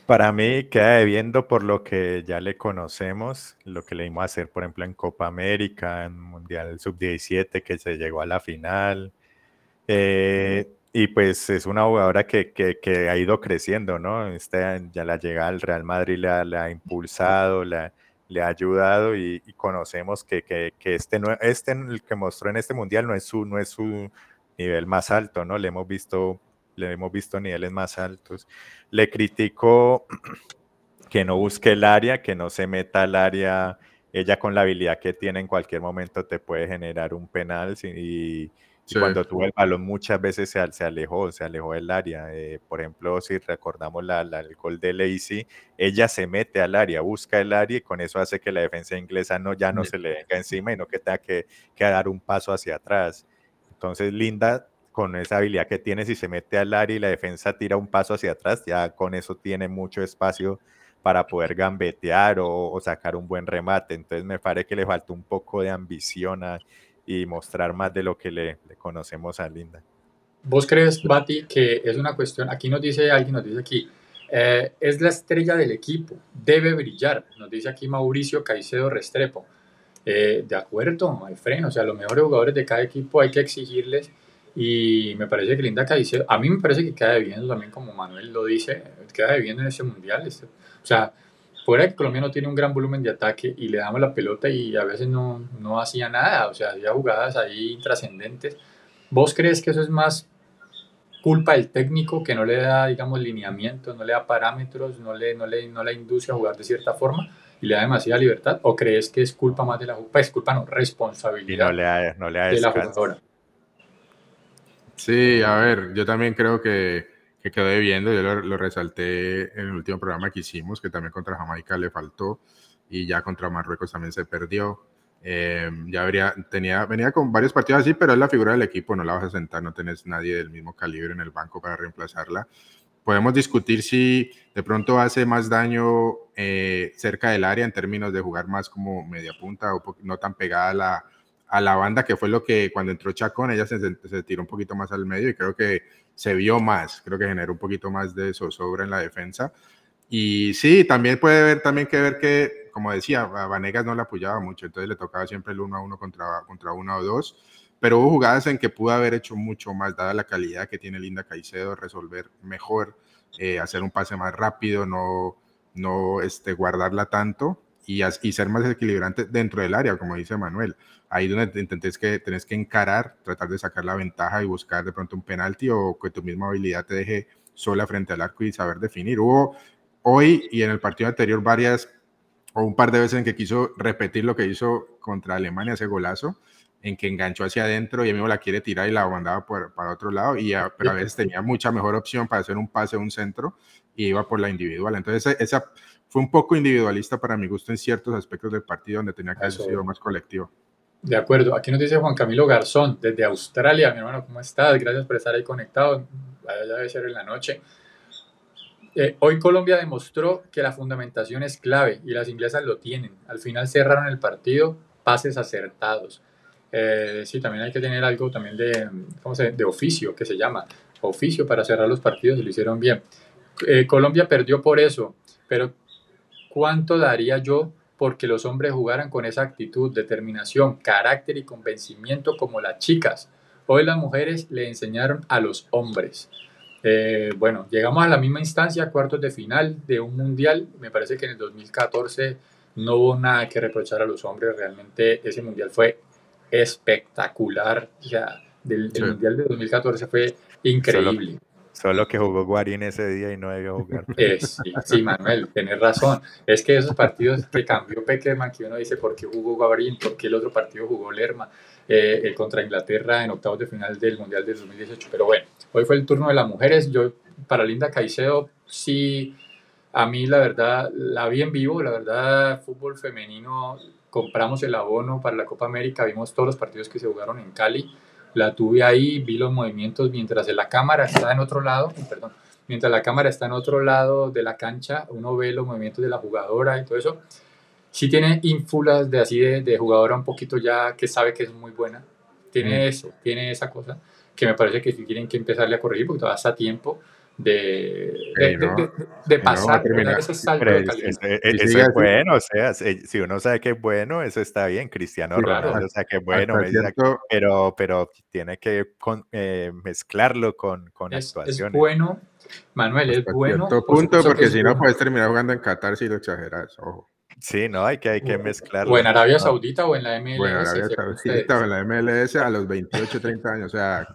Para mí queda debiendo por lo que ya le conocemos, lo que le dimos a hacer, por ejemplo, en Copa América, en Mundial Sub-17, que se llegó a la final. Eh, y pues es una jugadora que, que, ha ido creciendo, ¿no? Este, ya la llegada al Real Madrid le ha, impulsado, le, ha ayudado y, conocemos que, que, este, este, que mostró en este Mundial no es su, no es su nivel más alto, ¿no? Le hemos visto le hemos visto niveles más altos. Le critico que no busque el área, que no se meta al área. Ella con la habilidad que tiene en cualquier momento te puede generar un penal y, cuando tuvo el balón muchas veces se, se alejó, se alejó del área. Eh, por ejemplo, si recordamos la, el gol de Lacey, ella se mete al área, busca el área y con eso hace que la defensa inglesa no, ya no se le venga encima y no que tenga que, que dar un paso hacia atrás. Entonces, Linda con esa habilidad que tiene, si se mete al área y la defensa tira un paso hacia atrás, ya con eso tiene mucho espacio para poder gambetear o, sacar un buen remate. Entonces me parece que le falta un poco de ambición y mostrar más de lo que le, conocemos a Linda. ¿Vos crees, Bati, que es una cuestión, aquí nos dice alguien, nos dice aquí, eh, es la estrella del equipo, debe brillar, nos dice aquí Mauricio Caicedo Restrepo. Eh, de acuerdo, hay freno, o sea, los mejores jugadores de cada equipo hay que exigirles y me parece que Linda Caicedo, a mí me parece que queda debiendo también, como Manuel lo dice, queda debiendo en ese mundial. Este, o sea, fuera que Colombia no tiene un gran volumen de ataque y le damos la pelota y a veces no, no hacía nada, o sea, había jugadas ahí intrascendentes. ¿Vos crees que eso es más culpa del técnico que no le da, digamos, lineamientos, no le da parámetros, no le, no le, no le induce a jugar de cierta forma y le da demasiada libertad? ¿O crees que es culpa más de la pues, culpa no, responsabilidad no le da, no le da de la jugadora? Sí, a ver, yo también creo que, que quedó debiendo, yo lo, resalté en el último programa que hicimos, que también contra Jamaica le faltó y ya contra Marruecos también se perdió. Eh, ya habría, tenía, venía con varios partidos así, pero es la figura del equipo, no la vas a sentar, no tenés nadie del mismo calibre en el banco para reemplazarla. Podemos discutir si de pronto hace más daño eh, cerca del área en términos de jugar más como media punta o no tan pegada a la, a la banda, que fue lo que cuando entró Chacón, ella se, se, tiró un poquito más al medio y creo que se vio más, creo que generó un poquito más de zozobra en la defensa. Y sí, también puede haber también que ver que, como decía, a Vanegas no la apoyaba mucho, entonces le tocaba siempre el uno a uno contra, contra uno o dos, pero hubo jugadas en que pudo haber hecho mucho más, dada la calidad que tiene Linda Caicedo, resolver mejor, eh, hacer un pase más rápido, no, no este, guardarla tanto y, y ser más equilibrante dentro del área, como dice Manuel ahí donde intentés que tenés que encarar, tratar de sacar la ventaja y buscar de pronto un penalti o que tu misma habilidad te deje sola frente al arco y saber definir. Hubo hoy y en el partido anterior varias o un par de veces en que quiso repetir lo que hizo contra Alemania, ese golazo, en que enganchó hacia adentro y el mismo la quiere tirar y la mandaba por, para otro lado, y a, pero a veces tenía mucha mejor opción para hacer un pase, un centro, y iba por la individual. Entonces, esa fue un poco individualista para mi gusto en ciertos aspectos del partido donde tenía que haber sido más colectivo. De acuerdo, aquí nos dice Juan Camilo Garzón desde Australia, mi hermano, ¿cómo estás? Gracias por estar ahí conectado, ya debe ser en la noche. Eh, hoy Colombia demostró que la fundamentación es clave y las inglesas lo tienen. Al final cerraron el partido, pases acertados. Eh, sí, también hay que tener algo también de, ¿cómo se, de oficio, que se llama, oficio para cerrar los partidos y lo hicieron bien. Eh, Colombia perdió por eso, pero ¿cuánto daría yo porque los hombres jugaran con esa actitud, determinación, carácter y convencimiento como las chicas. Hoy las mujeres le enseñaron a los hombres. Eh, bueno, llegamos a la misma instancia, cuartos de final de un mundial. Me parece que en el 2014 no hubo nada que reprochar a los hombres. Realmente ese mundial fue espectacular. O sea, del, mundial de 2014 fue increíble. Solo que jugó Guarín ese día y no debió jugar. Eh, sí, Manuel, tienes razón. Es que esos partidos que cambió Peckerman, que uno dice por qué jugó Guarín, por qué el otro partido jugó Lerma eh, contra Inglaterra en octavos de final del Mundial del 2018. Pero bueno, hoy fue el turno de las mujeres. Yo, para Linda Caicedo, sí, a mí la verdad, la vi en vivo. La verdad, fútbol femenino, compramos el abono para la Copa América, vimos todos los partidos que se jugaron en Cali la tuve ahí, vi los movimientos mientras la cámara está en otro lado, perdón, mientras la cámara está en otro lado de la cancha, uno ve los movimientos de la jugadora y todo eso. Sí tiene ínfulas de así de, de jugadora un poquito ya que sabe que es muy buena. Tiene mm. eso, tiene esa cosa que me parece que tienen que empezarle a corregir porque todavía está a tiempo de, de, pasar ese salto de calidad. eso es bueno, o sea, si uno sabe que es bueno, eso está bien. Cristiano Ronaldo, o sea, que es bueno, pero, pero tiene que eh, mezclarlo con, con es, actuaciones. Es bueno, Manuel, es bueno. punto, porque si no puedes terminar jugando en Qatar si lo exageras, ojo. Sí, no, hay que, hay que mezclarlo. O en Arabia Saudita o en la MLS. O en Arabia Saudita o en la MLS a los 28, 30 años, o sea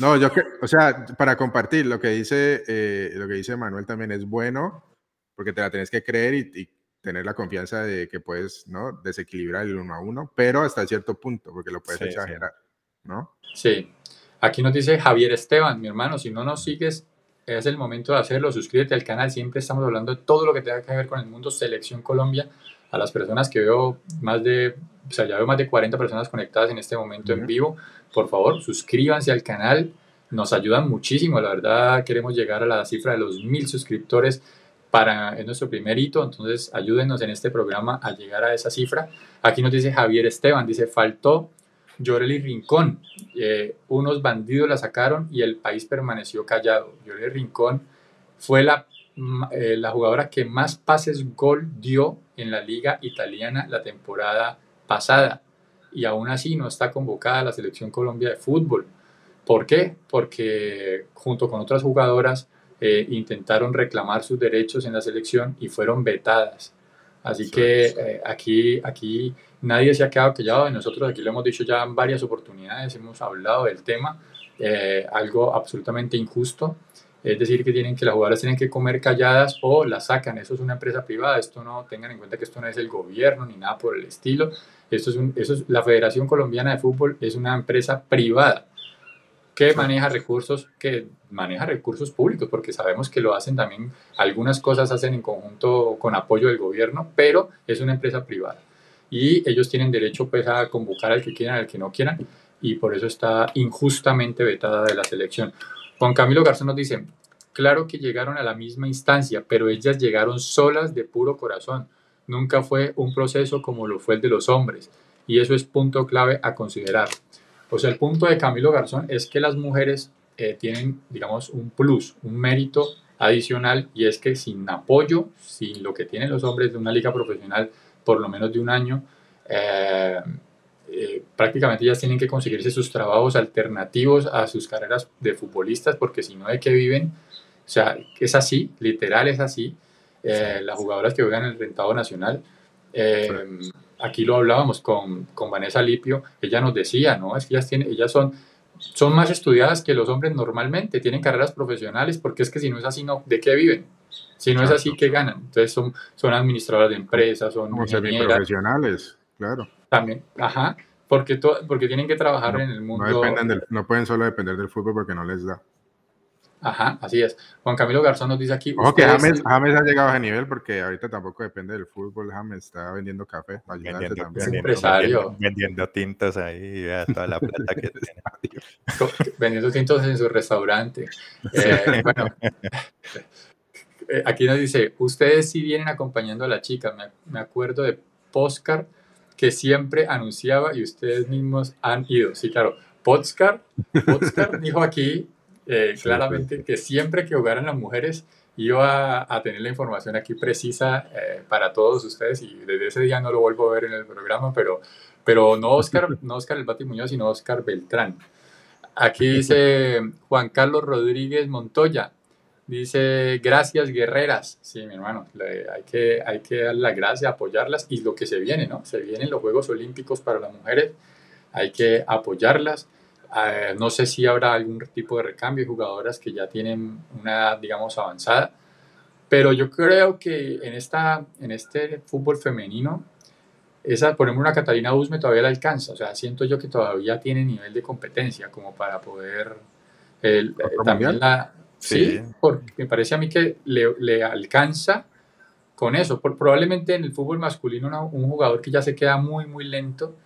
no, yo que, o sea, para compartir lo que dice, eh, lo que dice Manuel también es bueno, porque te la tienes que creer y, tener la confianza de que puedes, ¿no? Desequilibrar el uno a uno, pero hasta cierto punto, porque lo puedes exagerar, ¿no? Sí. Aquí nos dice Javier Esteban, mi hermano, si no nos sigues, es el momento de hacerlo, suscríbete al canal, siempre estamos hablando de todo lo que tenga que ver con el mundo Selección Colombia, a las personas que veo más de o sea, ya veo más de 40 personas conectadas en este momento en vivo. Por favor, suscríbanse al canal, nos ayudan muchísimo, la verdad queremos llegar a la cifra de los mil suscriptores para es nuestro primer hito, entonces ayúdenos en este programa a llegar a esa cifra. Aquí nos dice Javier Esteban, dice, faltó Yoreli Rincón, eh, unos bandidos la sacaron y el país permaneció callado. Yoreli Rincón fue la, eh, la jugadora que más pases gol dio en la liga italiana la temporada pasada y aún así no está convocada a la selección Colombia de fútbol. ¿Por qué? Porque junto con otras jugadoras eh, intentaron reclamar sus derechos en la selección y fueron vetadas. Así que eh, aquí, aquí nadie se ha quedado callado, nosotros aquí lo hemos dicho ya en varias oportunidades, hemos hablado del tema, eh, algo absolutamente injusto, es decir, que tienen que las jugadoras tienen que comer calladas o las sacan, eso es una empresa privada, esto no, tengan en cuenta que esto no es el gobierno ni nada por el estilo, esto es, eso es la Federación Colombiana de Fútbol es una empresa privada que maneja recursos, que maneja recursos públicos, porque sabemos que lo hacen también, algunas cosas hacen en conjunto con apoyo del gobierno, pero es una empresa privada. Y ellos tienen derecho pues, a convocar al que quieran, al que no quieran, y por eso está injustamente vetada de la selección. Juan Camilo Garzón nos dice, claro que llegaron a la misma instancia, pero ellas llegaron solas de puro corazón. Nunca fue un proceso como lo fue el de los hombres, y eso es punto clave a considerar. O sea, el punto de Camilo Garzón es que las mujeres eh, tienen, digamos, un plus, un mérito adicional y es que sin apoyo, sin lo que tienen los hombres de una liga profesional por lo menos de un año, eh, eh, prácticamente ellas tienen que conseguirse sus trabajos alternativos a sus carreras de futbolistas porque si no de qué viven, o sea, es así, literal es así. las jugadoras que juegan en el rentado nacional, aquí lo hablábamos con, con, Vanessa Lipio, ella nos decía, ¿no? Es que ellas, tienen, ellas son, son más estudiadas que los hombres normalmente, tienen carreras profesionales, porque es que si no es así, no, ¿de qué viven? Si no es así, ¿qué ganan? Entonces son, son administradoras de empresas, son Como profesionales, claro. También, ajá, porque, porque tienen que trabajar en el mundo. No, dependen no pueden solo depender del fútbol porque no les da. Ajá, así es. Juan Camilo Garzón nos dice aquí. Ojo que James, James, ha llegado a ese nivel porque ahorita tampoco depende del fútbol. James está vendiendo café. Vendiendo, también. empresario. Vendiendo, tintos ahí, toda la plata que tiene. vendiendo tintos en su restaurante. Eh, bueno, eh, aquí nos dice: Ustedes sí vienen acompañando a la chica. Me, me acuerdo de Poscar que siempre anunciaba y ustedes mismos han ido. Sí, claro. Podscar, Podscar dijo aquí eh, claramente que siempre que jugaran las mujeres iba a, tener la información aquí precisa eh, para todos ustedes y desde ese día no lo vuelvo a ver en el programa, pero, pero no Oscar, no Oscar El Bati Muñoz, sino Oscar Beltrán. Aquí dice Juan Carlos Rodríguez Montoya, dice gracias guerreras, sí mi hermano, hay, que, hay que dar la gracia, apoyarlas y lo que se viene, ¿no? Se vienen los Juegos Olímpicos para las mujeres, hay que apoyarlas eh, no sé si habrá algún tipo de recambio de jugadoras que ya tienen una edad, digamos, avanzada, pero yo creo que en, esta, en este fútbol femenino, esa, por ejemplo, una Catalina Usme todavía la alcanza, o sea, siento yo que todavía tiene nivel de competencia como para poder eh, también la... Sí, porque me parece a mí que le, le alcanza con eso. Por, probablemente en el fútbol masculino un jugador que ya se queda muy, muy lento,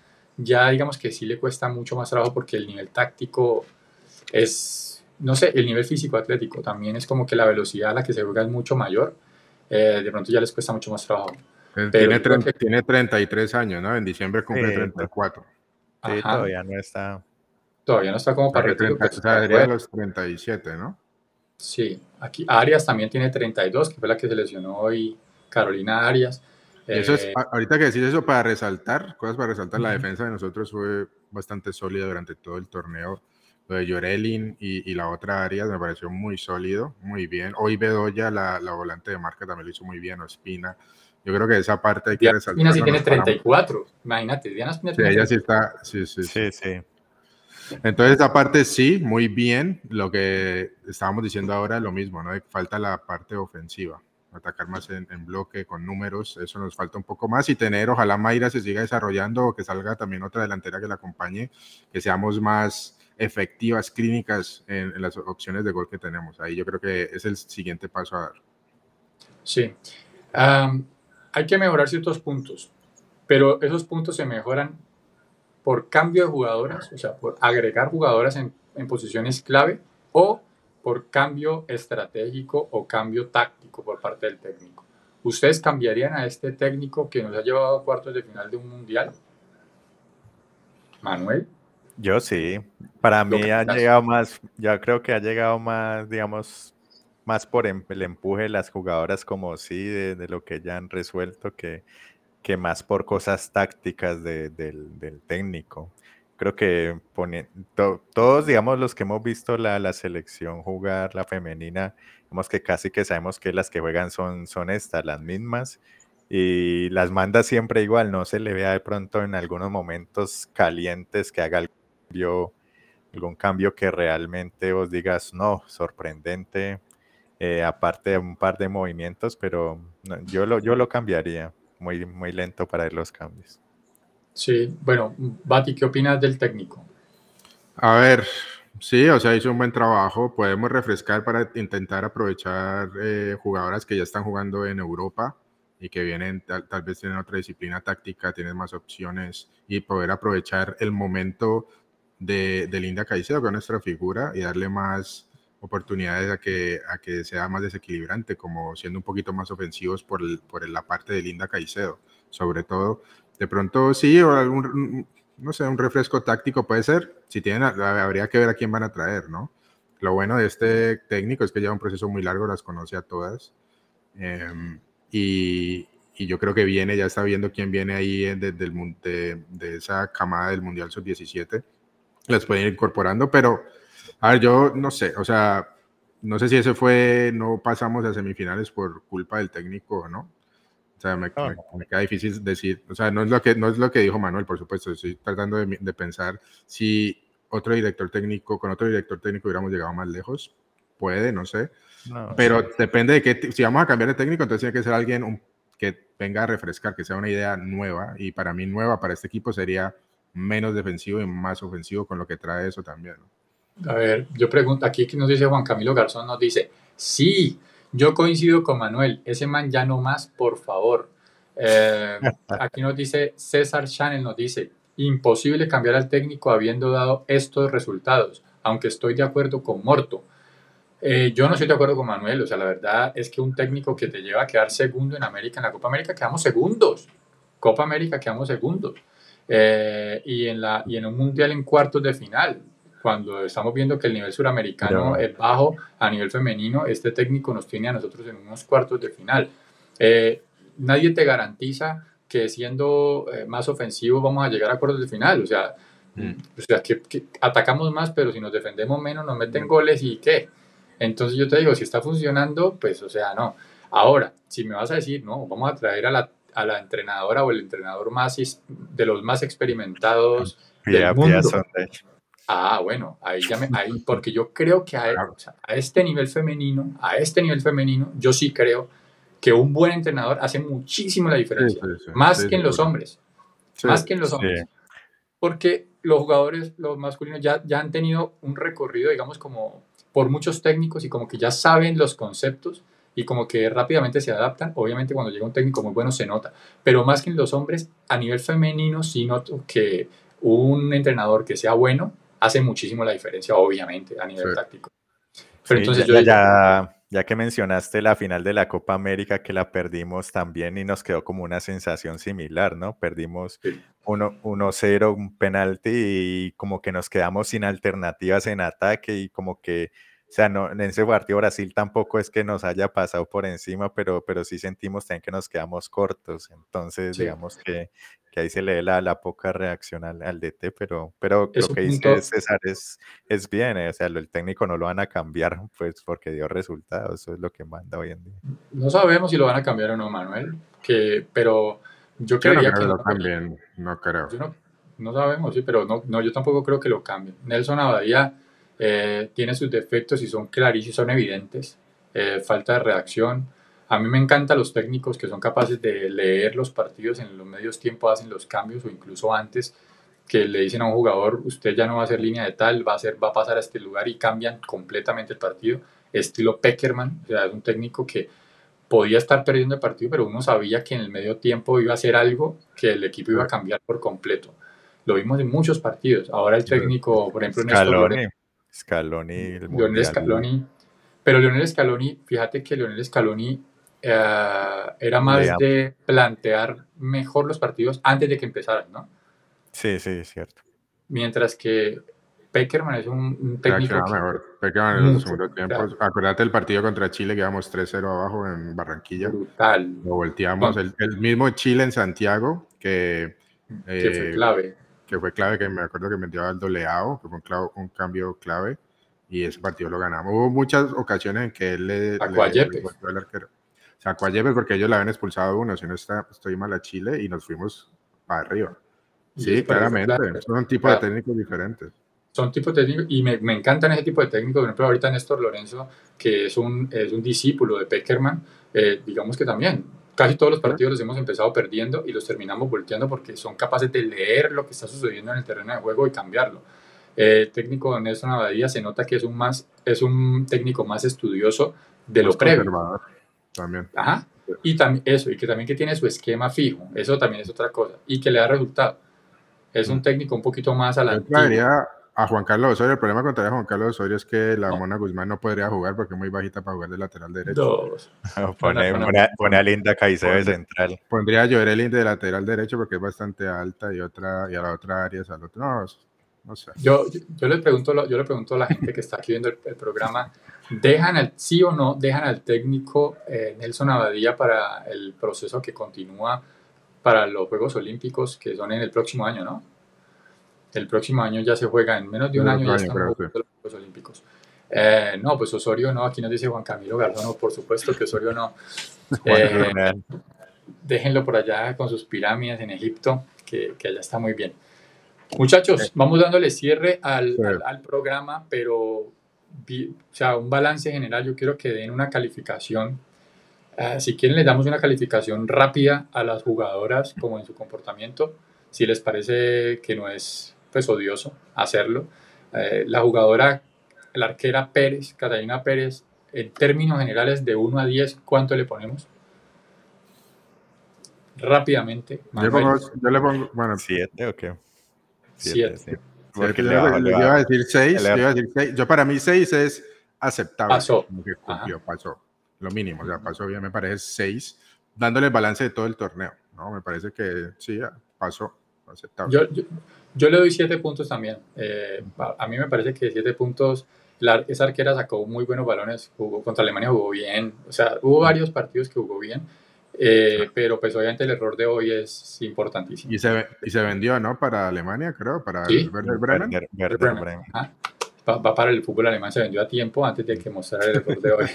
ya digamos que sí le cuesta mucho más trabajo porque el nivel táctico es, no sé, el nivel físico atlético también es como que la velocidad a la que se juega es mucho mayor, eh, de pronto ya les cuesta mucho más trabajo. tiene, tiene 33 años, ¿no? En diciembre cumple 34. Sí, todavía no está. Todavía no está como para retiro. O sea, de los 37, ¿no? Sí, aquí Arias también tiene 32, que fue la que se lesionó hoy Carolina Arias. Eso es, eh, ahorita que decís eso para resaltar, cosas para resaltar, la defensa de nosotros fue bastante sólida durante todo el torneo. Lo de Llorelin y, la otra área me pareció muy sólido, muy bien. Hoy Bedoya, la, la volante de marca, también lo hizo muy bien, o Espina. Yo creo que esa parte hay que resaltar. Espina sí tiene 34, imagínate. Diana Espina sí, ella sí está, sí, sí, sí. sí, Entonces, esa parte sí, muy bien. Lo que estábamos diciendo ahora, lo mismo, ¿no? Falta la parte ofensiva atacar más en, bloque con números, eso nos falta un poco más y tener, ojalá Mayra se siga desarrollando o que salga también otra delantera que la acompañe, que seamos más efectivas, clínicas en, las opciones de gol que tenemos. Ahí yo creo que es el siguiente paso a dar. Sí, hay que mejorar ciertos puntos, pero esos puntos se mejoran por cambio de jugadoras, o sea, por agregar jugadoras en, en posiciones clave o por cambio estratégico o cambio táctico por parte del técnico. ¿Ustedes cambiarían a este técnico que nos ha llevado a cuartos de final de un mundial? Manuel. Yo sí. Para mí ha llegado más, yo creo que ha llegado más, digamos, más por em, el empuje de las jugadoras como sí, de, lo que ya han resuelto, que, que más por cosas tácticas del, del técnico creo que pone, todos, digamos, los que hemos visto la, la, selección jugar, la femenina, digamos que casi que sabemos que las que juegan son, son estas, las mismas. y las manda siempre igual, no se le vea de pronto en algunos momentos calientes que haga algún cambio, algún cambio que realmente vos digas, no, sorprendente, eh, aparte de un par de movimientos, pero yo, lo, yo lo cambiaría, muy, muy lento para ver los cambios. Sí, bueno, Bati, ¿qué opinas del técnico? A ver, sí, o sea, hizo un buen trabajo. Podemos refrescar para intentar aprovechar eh, jugadoras que ya están jugando en Europa y que vienen, tal, vez tienen otra disciplina táctica, tienen más opciones y poder aprovechar el momento de, de Linda Caicedo, que es nuestra figura, y darle más oportunidades a que, a que sea más desequilibrante, como siendo un poquito más ofensivos por, por la parte de Linda Caicedo, sobre todo. De pronto sí, o algún, no sé, un refresco táctico puede ser. Si tienen, habría que ver a quién van a traer, ¿no? Lo bueno de este técnico es que lleva un proceso muy largo, las conoce a todas. Em, y, yo creo que viene, ya está viendo quién viene ahí desde el, de, de esa camada del Mundial Sub-17. Las pueden ir incorporando, pero a ver, yo no sé, o sea, no sé si ese fue, no pasamos a semifinales por culpa del técnico o no. O sea, me, queda difícil decir, o sea, no es, lo que, no es lo que dijo Manuel, por supuesto, estoy tratando de, de pensar si otro director técnico, con otro director técnico hubiéramos llegado más lejos. Puede, no sé. pero depende de qué, si vamos a cambiar de técnico, entonces tiene que ser alguien que venga a refrescar, que sea una idea nueva. Y para mí nueva, para este equipo, sería menos defensivo y más ofensivo con lo que trae eso también. ¿no? A ver, yo pregunto, aquí nos dice Juan Camilo Garzón, nos dice, sí, yo coincido con Manuel, ese man ya no más, por favor. Eh, aquí nos dice César Chanel, nos dice, imposible cambiar al técnico habiendo dado estos resultados, aunque estoy de acuerdo con Morto. Eh, yo no estoy de acuerdo con Manuel, o sea, la verdad es que un técnico que te lleva a quedar segundo en América, en la Copa América, quedamos segundos. Copa América quedamos segundos. Eh, y, en la, y en un mundial en cuartos de final cuando estamos viendo que el nivel suramericano es bajo a nivel femenino, este técnico nos tiene a nosotros en unos cuartos de final. Eh, nadie te garantiza que siendo eh, más ofensivo vamos a llegar a cuartos de final. O sea, mm. o sea que, atacamos más, pero si nos defendemos menos, nos meten mm. goles y qué. Entonces yo te digo, si está funcionando, pues o sea, no. Ahora, si me vas a decir, no, vamos a traer a la, a la entrenadora o el entrenador más de los más experimentados del mundo. Ah, bueno, ahí ya me, ahí, porque yo creo que a, a, este nivel femenino, a este nivel femenino, yo sí creo que un buen entrenador hace muchísimo la diferencia, más que en los hombres, más que en los hombres, porque los jugadores, los masculinos, ya, ya han tenido un recorrido, digamos, como por muchos técnicos y como que ya saben los conceptos y como que rápidamente se adaptan. Obviamente cuando llega un técnico muy bueno se nota, pero más que en los hombres, a nivel femenino sí noto que un entrenador que sea bueno hace muchísimo la diferencia, obviamente, a nivel táctico. Pero entonces ya, ya, ya, que mencionaste la final de la Copa América, que la perdimos también y nos quedó como una sensación similar, ¿no? Perdimos 1-0, un penalti y como que nos quedamos sin alternativas en ataque y como que o sea, no, en ese partido Brasil tampoco es que nos haya pasado por encima, pero, pero sí sentimos también que nos quedamos cortos. Entonces, digamos que, que, ahí se le la, la poca reacción al, al, DT, pero, pero lo que dice César es, es bien, eh, o sea, el técnico no lo van a cambiar, pues porque dio resultados, eso es lo que manda hoy en día. No sabemos si lo van a cambiar o no, Manuel, que, pero yo, creo que lo cambien, no creo. No, no, sabemos, sí, pero no, no, yo tampoco creo que lo cambien. Nelson Abadía eh, tiene sus defectos y son clarísimos, son evidentes. Eh, falta de reacción. A mí me encantan los técnicos que son capaces de leer los partidos en los medios tiempo, hacen los cambios o incluso antes que le dicen a un jugador, usted ya no va a ser línea de tal, va a, ser, va a pasar a este lugar y cambian completamente el partido. Estilo Peckerman, o sea, es un técnico que podía estar perdiendo el partido, pero uno sabía que en el medio tiempo iba a hacer algo que el equipo iba a cambiar por completo. Lo vimos en muchos partidos. Ahora el técnico, por ejemplo, Néstor Scaloni. Lionel Scaloni. Pero Lionel Scaloni, fíjate que Lionel Scaloni eh, era más de plantear mejor los partidos antes de que empezaran, ¿no? Sí, sí, es cierto. Mientras que Peckerman es un, técnico. mejor. Peckerman en el segundo tiempo. Acuérdate el partido contra Chile que íbamos 3-0 abajo en Barranquilla. Brutal. Lo volteamos. El, mismo Chile en Santiago que. que fue eh, clave que fue clave, que me acuerdo que metió al doleado, que fue un, un, cambio clave, y ese partido lo ganamos. Hubo muchas ocasiones en que él le, le, le al arquero. Sacó a Yepes porque ellos la habían expulsado uno, si no está, estoy mal a Chile y nos fuimos para arriba. Sí, claramente. Son tipos de técnicos diferentes. Son tipos de técnicos y me, me, encantan ese tipo de técnicos. Por ejemplo, ahorita Néstor Lorenzo, que es un, es un discípulo de Peckerman, eh, digamos que también casi todos los partidos los hemos empezado perdiendo y los terminamos volteando porque son capaces de leer lo que está sucediendo en el terreno de juego y cambiarlo. Eh, el técnico Nelson Abadía se nota que es un, más, es un técnico más estudioso de lo previo. También. Ajá. Y también eso, y que también que tiene su esquema fijo, eso también es otra cosa, y que le da resultado. Es un mm. técnico un poquito más a la a Juan Carlos Osorio. El problema contra Juan Carlos Osorio es que la Mona Guzmán no podría jugar porque es muy bajita para jugar de lateral derecho. pone, pone, a Linda Caicedo de central. Pondría a Llorelin de lateral derecho porque es bastante alta y otra y a la otra área al otro. No, no sé. Yo, yo, le pregunto, yo le pregunto a la gente que está aquí viendo el, programa, ¿dejan el, sí o no, dejan al técnico eh, Nelson Abadía para el proceso que continúa para los Juegos Olímpicos que son en el próximo año, ¿no? El próximo año ya se juega, en menos de un año, ya están los Juegos Olímpicos. Eh, no, pues Osorio no, aquí nos dice Juan Camilo Gardono, por supuesto que Osorio no. Eh, déjenlo por allá con sus pirámides en Egipto, que, que allá está muy bien. Muchachos, vamos dándole cierre al, al, programa, pero o sea, un balance general, yo quiero que den una calificación. Eh, si quieren, les damos una calificación rápida a las jugadoras, como en su comportamiento, si les parece que no es pues odioso hacerlo. Eh, la jugadora, la arquera Pérez, Catalina Pérez, en términos generales de 1 a 10, ¿cuánto le ponemos? Rápidamente. Yo, le pongo, bueno, 7 o qué? 7. Porque le, iba a decir 6. Yo para mí 6 es aceptable. Pasó. pasó. Lo mínimo, o sea, pasó bien, me parece 6, dándole el balance de todo el torneo. ¿no? Me parece que sí, pasó. Yo, yo, le doy siete puntos también. Eh, a mí me parece que siete puntos. La, esa arquera sacó muy buenos balones, jugó contra Alemania, jugó bien. O sea, hubo varios partidos que jugó bien. Eh, pero pues obviamente el error de hoy es importantísimo. Y se, y se vendió, ¿no? Para Alemania, creo, para el Werder Bremen. Bremen. Va, para el fútbol alemán, se vendió a tiempo antes de que mostrara el error de hoy.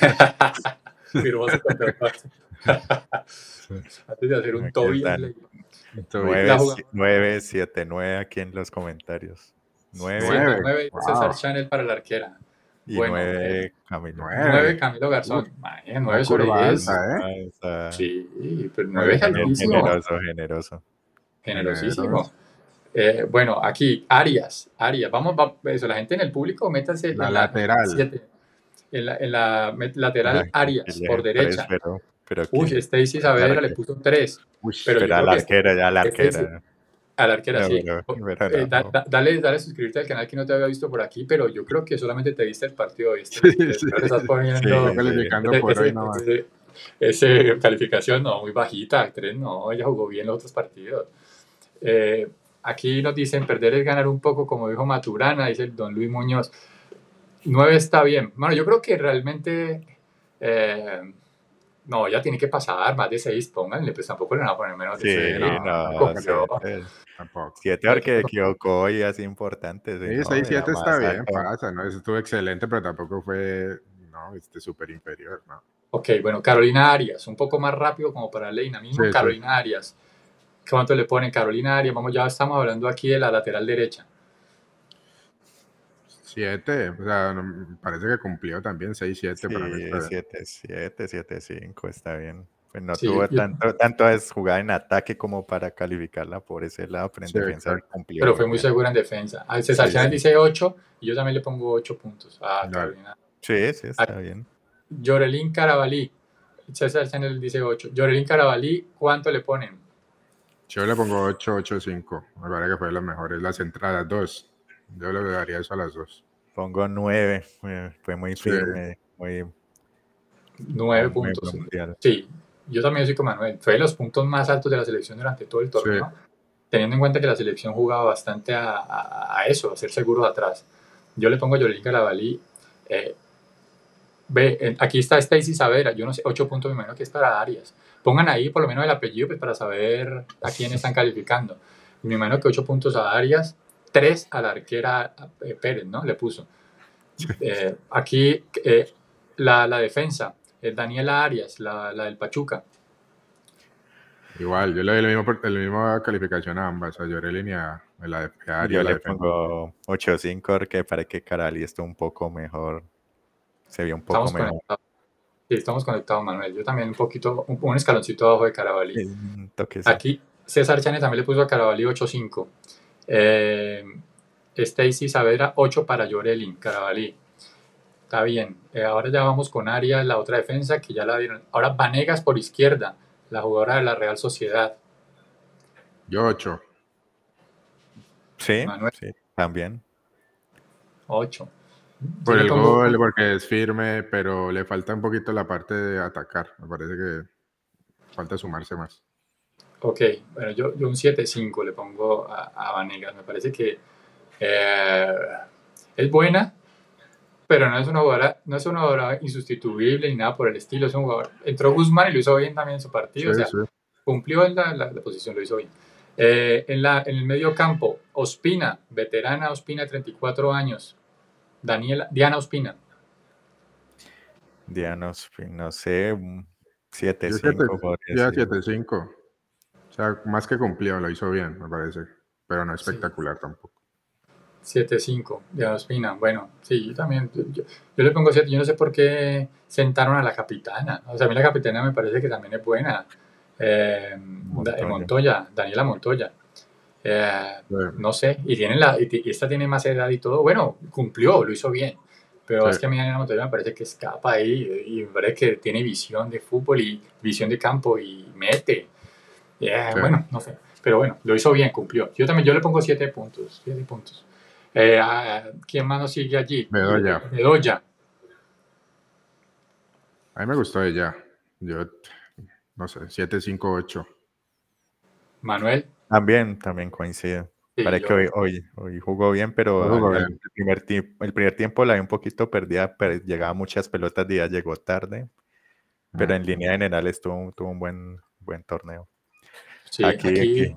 antes de hacer un toby 979 aquí en los comentarios. 9, 9 César Chanel para la arquera. Y 9 Camilo. 9 Camilo Garzón. 9 sobre 10. ¿eh? Sí, pero 9 es altísimo. Generoso, generoso. Generosísimo. Eh, bueno, aquí, Arias. Arias. Vamos, va, eso, la gente en el público, métase la en la lateral. Siete, en, la, en la lateral Arias, por derecha. Pero, pero Uy, Stacy Saavedra le puso 3. pero, pero a la arquera, ya a la arquera. A la arquera, sí. Eh, dale, dale a suscribirte al canal que no te había visto por aquí, pero yo creo que solamente te viste el partido hoy. Sí, sí, estás poniendo ese, calificación, no, muy bajita, 3, no, ella jugó bien los otros partidos. Eh, aquí nos dicen, perder es ganar un poco, como dijo Maturana, dice el don Luis Muñoz. 9 está bien. Bueno, yo creo que realmente... Eh, no, ya tiene que pasar más de 6, pónganle, pues tampoco le van a poner menos de 6. Sí, no, no tampoco. 7 porque equivocó y así importante. Sí, 6, 7 está bien, pasa, ¿no? Eso estuvo excelente, pero tampoco fue, no, este súper inferior, ¿no? Ok, bueno, Carolina Arias, un poco más rápido como para Leina, mismo Carolina Arias. ¿Cuánto le ponen Carolina Arias? Vamos, ya estamos hablando aquí de la lateral derecha. 7, o sea, parece que cumplió también 6, 7 para 7, 7, 7, 5, está bien. Pues no tuvo tanto, tanto es jugada en ataque como para calificarla por ese lado, pero en defensa cumplió. Pero fue muy segura en defensa. A César sí, dice 8 y yo también le pongo 8 puntos a Carolina. Sí, sí, está bien. Llorelín Carabalí, César Chanel dice 8. Llorelín Carabalí, ¿cuánto le ponen? Yo le pongo 8, 8, 5. Me parece que fue las mejores, las entradas, 2. Yo le daría eso a las dos. Pongo nueve. Fue muy firme. Muy, nueve puntos. Sí, yo también soy como Manuel. Fue de los puntos más altos de la selección durante todo el torneo. Teniendo en cuenta que la selección jugaba bastante a, a, eso, a ser seguros atrás. Yo le pongo a Yolín Carabalí. Eh, ve, aquí está Stacy Savera. Yo no sé, ocho puntos, me imagino que es para Arias. Pongan ahí por lo menos el apellido pues, para saber a quién están calificando. Me imagino que ocho puntos a Arias tres a la arquera eh, Pérez, ¿no? Le puso. Eh, aquí eh, la, la, defensa, Daniela Arias, la, la, del Pachuca. Igual, yo le doy la misma, la misma calificación a ambas, a Llorelin y a, la, Arias. Yo le pongo 8-5 porque parece que Carali está un poco mejor. Se vio un poco mejor. Sí, estamos conectados, Manuel. Yo también un poquito, un, escaloncito abajo de Carabalí. Aquí César Chane también le puso a Carabalí 8-5. Eh, Stacy Saavedra 8 para Llorelin, Carabalí. Está bien. Eh, ahora ya vamos con Aria, la otra defensa, que ya la dieron. Ahora Vanegas por izquierda, la jugadora de la Real Sociedad. Yo 8. Sí, sí, también. 8. Por el gol, porque es firme, pero le falta un poquito la parte de atacar. Me parece que falta sumarse más. Ok, bueno, yo, yo un 7-5 le pongo a, a, Vanegas. Me parece que eh, es buena, pero no es una jugadora, no es una jugadora insustituible ni nada por el estilo. Es un jugador. Entró Guzmán y lo hizo bien también en su partido. o sea, cumplió la, la, posición, lo hizo bien. Eh, en, la, en el medio campo, Ospina, veterana Ospina, 34 años, Daniela, Diana Ospina. Diana Ospina, no sé, 7-5. 7-5. Sea, más que cumplió, lo hizo bien, me parece. Pero no espectacular tampoco. 7-5, Diana Ospina. Bueno, sí, yo también. Yo, le pongo 7. Yo no sé por qué sentaron a la capitana. O sea, a mí la capitana me parece que también es buena. Eh, Montoya. Montoya, Daniela Montoya. Eh, no sé, y, tienen la, y, esta tiene más edad y todo. Bueno, cumplió, lo hizo bien. Pero es que a mí Daniela Montoya me parece que escapa ahí y me parece que tiene visión de fútbol y visión de campo y mete. Bueno, no sé. Pero bueno, lo hizo bien, cumplió. Yo también, yo le pongo 7 puntos. 7 puntos. Eh, ¿Quién más nos sigue allí? Bedoya. Bedoya. A mí me gustó ella. Yo, no sé, 7, 5, 8. Manuel. También, también coincide. Parece que hoy, hoy, hoy, jugó bien, pero el, primer el, primer tiempo la vi un poquito perdida, pero llegaba muchas pelotas, día llegó tarde, pero en línea general estuvo, tuvo un buen, buen torneo. Sí, aquí,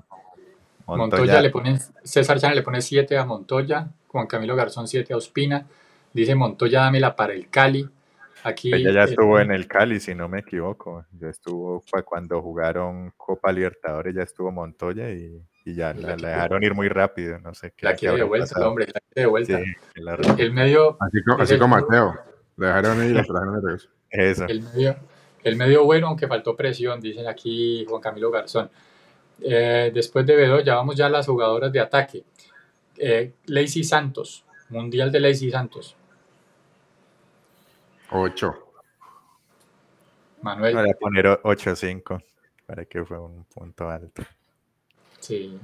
Montoya. le pone, César Chana le pone 7 a Montoya, Juan Camilo Garzón 7 a Ospina, dice Montoya dámela para el Cali, Aquí, Ella ya estuvo en el Cali, si no me equivoco. Ya estuvo cuando jugaron Copa Libertadores, ya estuvo Montoya y, y ya la, dejaron ir muy rápido. No sé qué. La quiere de vuelta, hombre, la quiere de vuelta. el medio. Así, como Mateo. Le dejaron ir y la trajeron de regreso. Eso. El medio, el medio bueno, aunque faltó presión, dicen aquí Juan Camilo Garzón. Eh, después de Bedo, ya vamos ya a las jugadoras de ataque. Eh, Lacey Santos, Mundial de Lacey Santos. 8. Manuel. Voy a poner 8-5 para que fue un punto alto. Sí,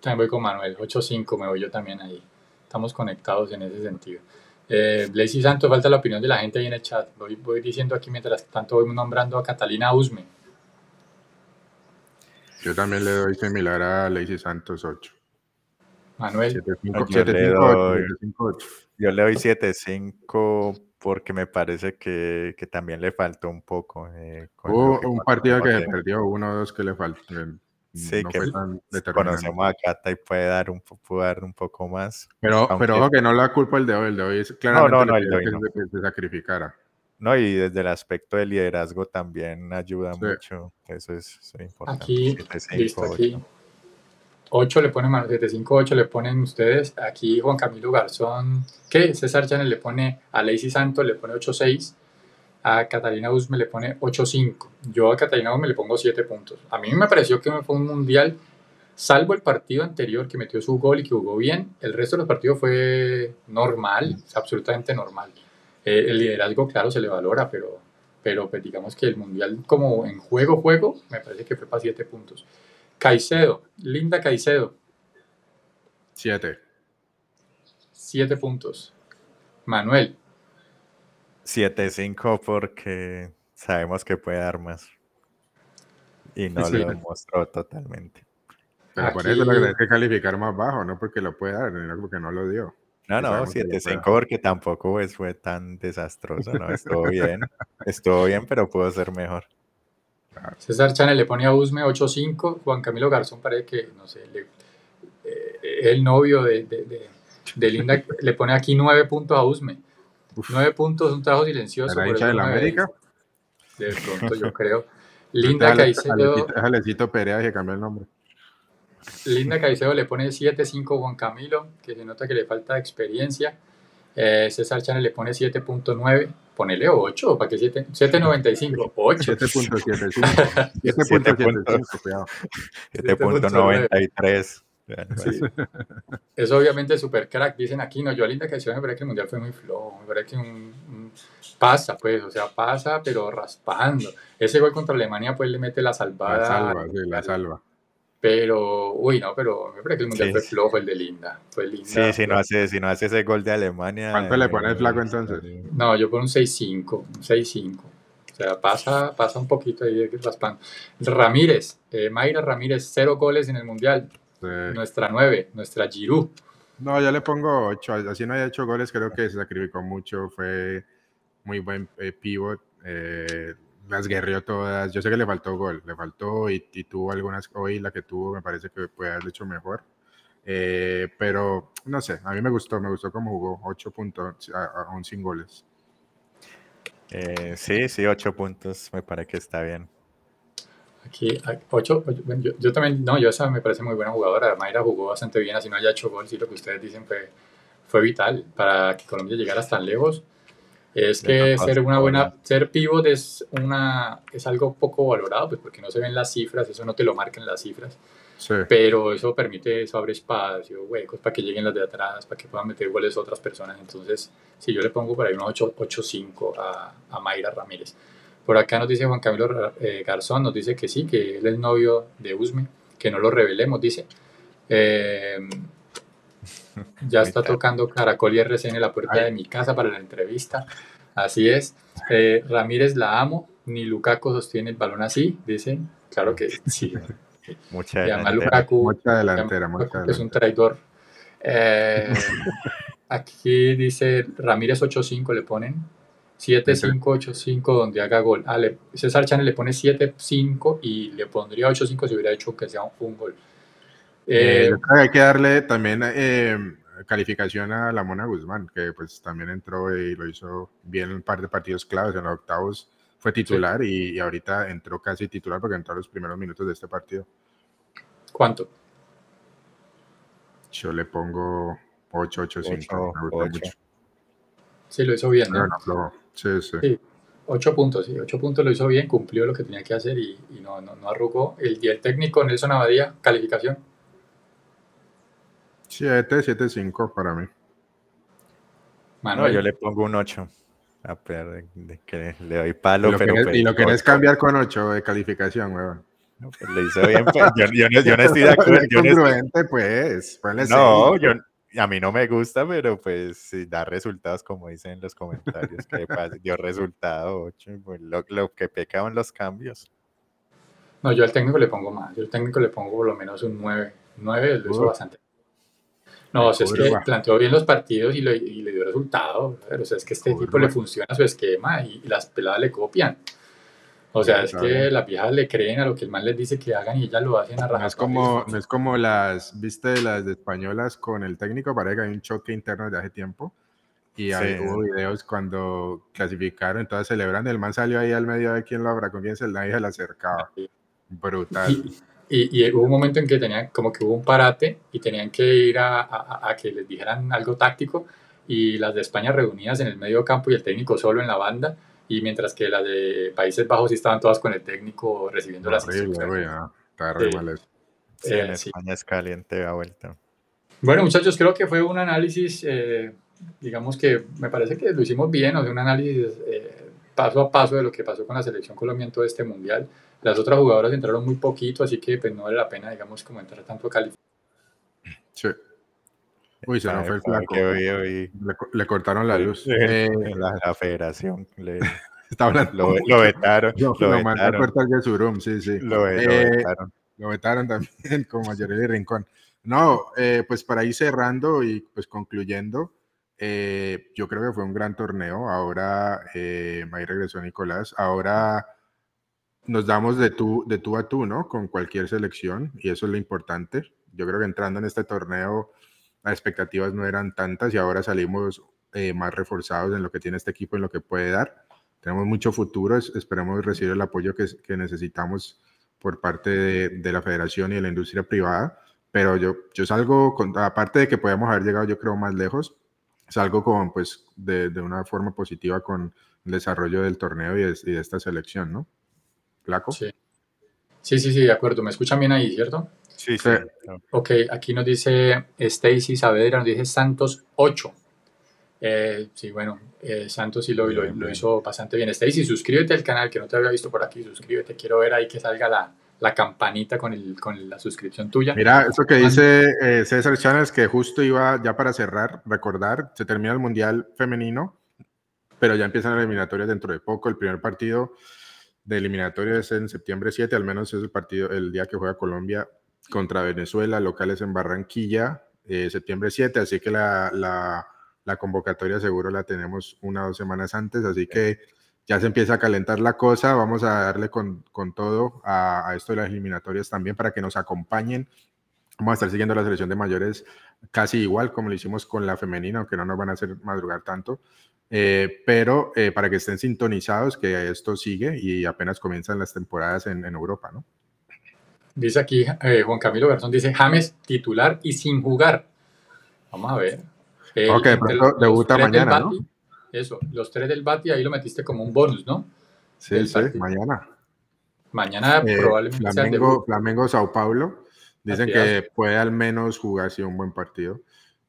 también voy con Manuel. 8-5 me voy yo también ahí. Estamos conectados en ese sentido. Eh, Blazy Santos, falta la opinión de la gente ahí en el chat. Voy, voy diciendo aquí mientras tanto voy nombrando a Catalina Usme. Yo también le doy similar a Lacey Santos 8. Manuel. 7, 5, 7, 5, 8. Yo le doy 7-5 porque me parece que, que, también le faltó un poco. Eh, Hubo un partido que perdió, uno o dos que le faltó. Sí, no que conocemos a Cata y puede dar un, puede dar un poco más. Pero, pero ojo que no la culpa el de hoy, el de hoy es claramente no, no, no, el de hoy que, se sacrificara. No, y desde el aspecto de liderazgo también ayuda mucho. Eso es, importante. Aquí, listo, aquí. 8 le ponen 758 le ponen ustedes. Aquí Juan Camilo Garzón, que César Chanel le pone a Lacey Santos, le pone 86. A Catalina Usme le pone 85. Yo a Catalina Usme le pongo 7 puntos. A mí me pareció que fue un mundial, salvo el partido anterior que metió su gol y que jugó bien. El resto de los partidos fue normal, absolutamente normal. Eh, el liderazgo, claro, se le valora, pero, pero pues digamos que el mundial, como en juego, juego, me parece que fue para 7 puntos. Caicedo, Linda Caicedo. Siete. Siete puntos. Manuel. Siete, cinco porque sabemos que puede dar más. Y no lo demostró totalmente. Pero por eso lo que que calificar más bajo, no porque lo puede dar, sino porque no lo dio. No, no, 7-5 porque tampoco pues, fue tan desastroso, ¿no? Estuvo bien, estuvo bien, pero pudo ser mejor. César Chanel le pone a Usme 8-5, Juan Camilo Garzón parece que, no sé, eh, el novio de, de, Linda le pone aquí 9 puntos a Usme. 9 puntos, un trabajo silencioso. ¿La hincha de la América? de pronto yo creo. Linda Caicedo. Jalecito Perea que cambió el nombre. Linda Caicedo le pone 7.5 Juan Camilo, que se nota que le falta experiencia. Eh, César Chávez le pone 7.9. Ponele 8, ¿para qué 7? 7.95. 8. 7.75. 7.75, 7.93. Sí. Es obviamente super crack, dicen aquí, no, yo a Linda Caicedo me parece que el mundial fue muy flojo, me parece que un, pasa, pues, o sea, pasa, pero raspando. Ese gol contra Alemania, pues le mete la salvada. La salva, sí, la salva. Pero, uy, no, pero me parece que el mundial fue flojo el de Linda. Fue Linda. Sí, si no, hace, si no hace ese gol de Alemania. ¿Cuánto le pones flaco entonces? No, yo pongo un 6-5, un 6-5. O sea, pasa, pasa un poquito ahí raspando. Ramírez, eh, Mayra Ramírez, cero goles en el mundial. Nuestra 9, nuestra Giroud. No, yo le pongo 8. Así no haya hecho goles, creo que se sacrificó mucho. Fue muy buen eh, pivot. Eh, las guerreó todas. Yo sé que le faltó gol, le faltó y, tuvo algunas. Hoy la que tuvo me parece que puede haberlo hecho mejor. Eh, pero no sé, a mí me gustó, me gustó cómo jugó. 8 puntos, aún sin goles. Eh, sí, sí, 8 puntos, me parece que está bien. Aquí, 8, yo, también, no, yo esa me parece muy buena jugadora. Mayra jugó bastante bien, así no haya hecho gol, sí, lo que ustedes dicen fue, fue vital para que Colombia llegara tan lejos es que ser una buena, ser pivot es una, es algo poco valorado, pues porque no se ven las cifras, eso no te lo marcan las cifras. Pero eso permite, eso abre espacio, huecos para que lleguen las de atrás, para que puedan meter goles otras personas. Entonces, si yo le pongo por ahí unos 8-5 a, a Mayra Ramírez. Por acá nos dice Juan Camilo eh, Garzón, nos dice que sí, que él es novio de Usme, que no lo revelemos, dice. Eh, ya está tocando Caracol y RCN en la puerta de mi casa para la entrevista. Así es. Eh, Ramírez la amo, ni Lukaku sostiene el balón así, dicen. Claro que sí. Mucha delantera. mucha delantera, Es un traidor. Eh, aquí dice Ramírez 8-5 le ponen. 7-5-8-5 donde haga gol. Ah, César Chanel le pone 7-5 y le pondría 8-5 si hubiera hecho que sea un gol. Eh, hay que darle también eh, calificación a la Mona Guzmán, que pues también entró y lo hizo bien en un par de partidos claves. En los octavos fue titular y, ahorita entró casi titular porque entró a los primeros minutos de este partido. ¿Cuánto? Yo le pongo 8, 8, 5. Sí, lo hizo bien. sí, sí. 8 puntos, sí, 8 puntos lo hizo bien, cumplió lo que tenía que hacer y, no, no, no, arrugó. El, y el técnico Nelson Abadía, calificación. 7, 7, 5 para mí. Manuel. yo le pongo un 8. A ver, de, que le doy palo, y lo pero. Querés, y lo querés cambiar con 8 de calificación, weón. No, pues le hizo bien. Pues, yo, yo, yo, yo, no estoy de acuerdo. Yo no pues. No, yo, a mí no me gusta, pero pues si da resultados, como dicen en los comentarios, que dio resultado 8, pues, lo, lo, que pecaban los cambios. No, yo al técnico le pongo más. Yo al técnico le pongo por lo menos un 9. 9 lo hizo bastante no, o sea, es que planteó bien los partidos y, le dio resultado. Pero, o sea, es que este tipo le funciona su esquema y, las peladas le copian. O sea, es que las viejas le creen a lo que el man les dice que hagan y ellas lo hacen a. No es como, no es como las, viste, las de españolas con el técnico, parece que hay un choque interno de hace tiempo. Y hay, hubo videos cuando clasificaron, entonces celebran, el man salió ahí al medio de quién lo habrá, con quién se la hija la acercaba. Brutal. Y, hubo un momento en que tenían, como que hubo un parate y tenían que ir a, a, que les dijeran algo táctico y las de España reunidas en el medio campo y el técnico solo en la banda y mientras que las de Países Bajos sí estaban todas con el técnico recibiendo las instrucciones. Está re mal eso. Sí, en España es caliente a vuelta. Bueno, muchachos, creo que fue un análisis, eh, digamos que me parece que lo hicimos bien, o sea, un análisis eh, paso a paso de lo que pasó con la selección Colombia en todo este mundial. Las otras jugadoras entraron muy poquito, así que pues no vale la pena, digamos, como entrar tanto a calificar. Sí. Uy, se nos fue el flaco. Le, cortaron la luz. Eh, la, federación le... Está hablando. Lo, lo vetaron. lo, lo a cortar de Surum, sí, sí. Lo, eh, vetaron. Lo vetaron también, como a Yereli Rincón. No, eh, pues para ir cerrando y pues concluyendo, eh, yo creo que fue un gran torneo. Ahora, eh, ahí regresó Nicolás. Ahora nos damos de tú, de tú a tú, ¿no? Con cualquier selección y eso es lo importante. Yo creo que entrando en este torneo las expectativas no eran tantas y ahora salimos eh, más reforzados en lo que tiene este equipo, en lo que puede dar. tenemos mucho futuro, esperemos recibir el apoyo que, que necesitamos por parte de, de, la federación y de la industria privada, pero yo, yo salgo, con, aparte de que podamos haber llegado yo creo más lejos, salgo con, pues, de, de una forma positiva con el desarrollo del torneo y de, y de esta selección, ¿no? ¿Flaco? Sí. sí, sí, sí, de acuerdo. ¿Me escuchan bien ahí, cierto? Sí, sí. Ok, aquí nos dice Stacy Saavedra, nos dice Santos 8. Eh, sí, bueno, eh, Santos sí lo, lo, lo, hizo bastante bien. Stacy, suscríbete al canal, que no te había visto por aquí, suscríbete. Quiero ver ahí que salga la, la campanita con, el, con la suscripción tuya. Mira, eso que dice eh, César Chávez, que justo iba ya para cerrar, recordar, se termina el Mundial Femenino, pero ya empiezan las eliminatorias dentro de poco. El primer partido de eliminatoria es en septiembre 7, al menos es el partido, el día que juega Colombia contra Venezuela, locales en Barranquilla, eh, septiembre 7, así que la, la, la, convocatoria seguro la tenemos una o dos semanas antes, así que ya se empieza a calentar la cosa, vamos a darle con, con todo a, a, esto de las eliminatorias también para que nos acompañen. Vamos a estar siguiendo la selección de mayores casi igual como lo hicimos con la femenina, aunque no nos van a hacer madrugar tanto. Eh, pero eh, para que estén sintonizados que esto sigue y apenas comienzan las temporadas en, en Europa, ¿no? Dice aquí eh, Juan Camilo Garzón, dice James titular y sin jugar. Vamos a ver. Ok, pronto debuta mañana, ¿no? Eso, los tres del Bati ahí lo metiste como un bonus, ¿no? Sí, sí, mañana. Mañana eh, probablemente Flamengo, Flamengo, Sao Paulo. Dicen que puede al menos jugar, sí, un buen partido.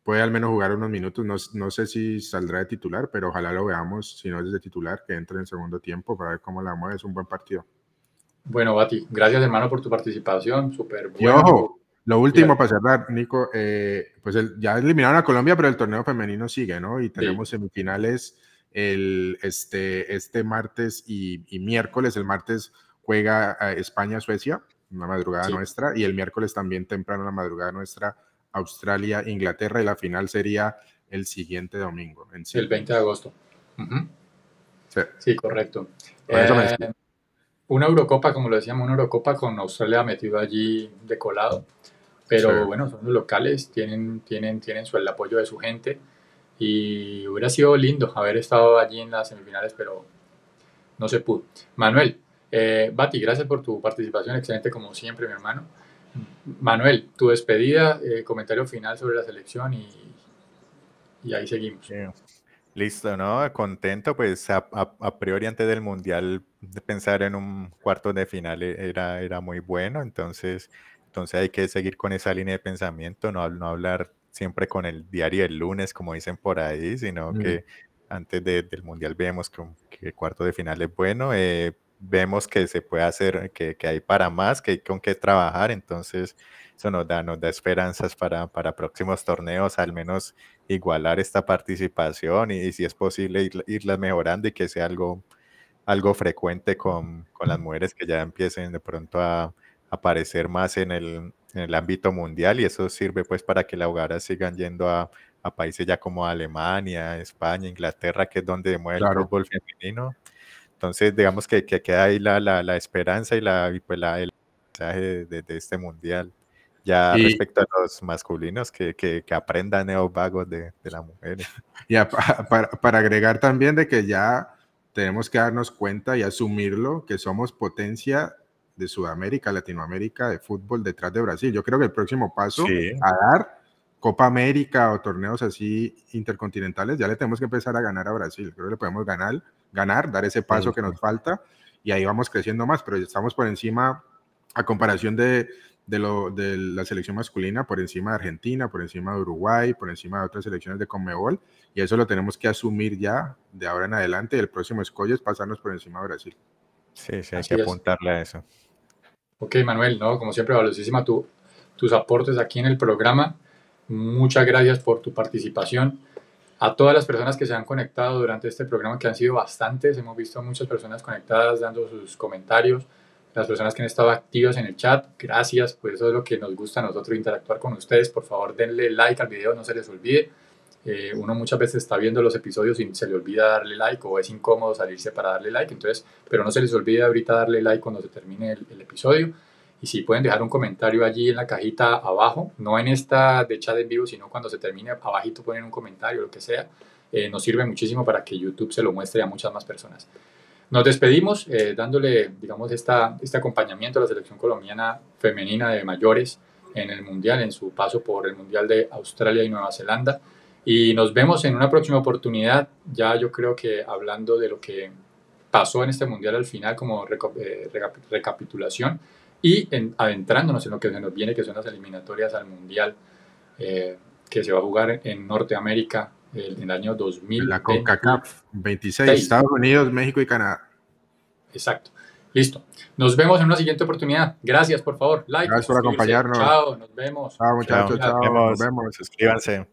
Puede al menos jugar unos minutos. No, no, sé si saldrá de titular, pero ojalá lo veamos, si no es de titular, que entre en segundo tiempo para ver cómo la mueve. Es un buen partido. Bueno, Bati, gracias hermano por tu participación, súper bueno. Lo último para cerrar, Nico, eh, pues el, ya eliminaron a Colombia, pero el torneo femenino sigue, ¿no? Y tenemos sí. semifinales el, este, este martes y, y, miércoles. El martes juega España-Suecia, una madrugada sí. nuestra, y el miércoles también temprano, la madrugada nuestra, Australia-Inglaterra, y la final sería el siguiente domingo. En el 20 de agosto. Uh -huh. sí. sí. correcto. Eh, una Eurocopa, como lo decíamos, una Eurocopa con Australia metido allí de colado. Pero sí. bueno, son los locales, tienen, tienen, tienen su, el apoyo de su gente. Y hubiera sido lindo haber estado allí en las semifinales, pero no se pudo. Manuel, eh, Bati, gracias por tu participación, excelente como siempre, mi hermano. Manuel, tu despedida, eh, comentario final sobre la selección y, y ahí seguimos. Sí. Listo, ¿no? Contento, pues a, a, a, priori antes del Mundial pensar en un cuarto de final e, era, era muy bueno, entonces, entonces hay que seguir con esa línea de pensamiento, no, no hablar siempre con el diario del lunes, como dicen por ahí, sino mm. que antes de, del Mundial vemos que, que, el cuarto de final es bueno, eh, vemos que se puede hacer, que, que, hay para más, que hay con qué trabajar, entonces eso nos da, nos da esperanzas para, para próximos torneos, al menos igualar esta participación y, y si es posible ir, irla mejorando y que sea algo, algo frecuente con, con, las mujeres que ya empiecen de pronto a aparecer más en el, en el ámbito mundial y eso sirve pues para que las jugadoras sigan yendo a, a, países ya como Alemania, España, Inglaterra, que es donde mueve claro. el fútbol femenino. Entonces, digamos que, que queda ahí la, la, la, esperanza y, la, y pues la, el mensaje de, de, de este mundial. Ya y, respecto a los masculinos, que, que, que aprendan esos vagos de, de las mujeres. Ya, para, para, agregar también de que ya tenemos que darnos cuenta y asumirlo, que somos potencia de Sudamérica, Latinoamérica, de fútbol detrás de Brasil. Yo creo que el próximo paso sí. a dar Copa América o torneos así intercontinentales, ya le tenemos que empezar a ganar a Brasil. Creo que le podemos ganar, ganar dar ese paso sí. que nos falta y ahí vamos creciendo más, pero estamos por encima, a comparación de, de, lo, de la selección masculina por encima de Argentina, por encima de Uruguay, por encima de otras selecciones de Conmebol, y eso lo tenemos que asumir ya de ahora en adelante. El próximo escollo es pasarnos por encima de Brasil. Sí, sí, hay Así que apuntarle es. a eso. Ok, Manuel, ¿no? como siempre, valiosísima tu, tus aportes aquí en el programa. Muchas gracias por tu participación. A todas las personas que se han conectado durante este programa, que han sido bastantes, hemos visto muchas personas conectadas dando sus comentarios las personas que han estado activas en el chat, gracias, pues eso es lo que nos gusta a nosotros interactuar con ustedes. Por favor, denle like al video, no se les olvide. Eh, uno muchas veces está viendo los episodios y se le olvida darle like o es incómodo salirse para darle like, entonces, pero no se les olvide ahorita darle like cuando se termine el, episodio. Y si pueden dejar un comentario allí en la cajita abajo, no en esta de chat en vivo, sino cuando se termine, abajito ponen un comentario, lo que sea, eh, nos sirve muchísimo para que YouTube se lo muestre a muchas más personas. Nos despedimos eh, dándole, digamos, esta, este acompañamiento a la selección colombiana femenina de mayores en el Mundial, en su paso por el Mundial de Australia y Nueva Zelanda. Y nos vemos en una próxima oportunidad, ya yo creo que hablando de lo que pasó en este Mundial al final como eh, recapitulación y adentrándonos en lo que se nos viene, que son las eliminatorias al Mundial eh, que se va a jugar en Norteamérica el, en el año 2000. La CONCACAF 26, Estados Unidos, México y Canadá. Exacto. Listo. Nos vemos en una siguiente oportunidad. Gracias, por favor. Like. Gracias por acompañarnos. Chao, nos vemos. Chao, muchachos. Chao, nos vemos. Suscríbanse.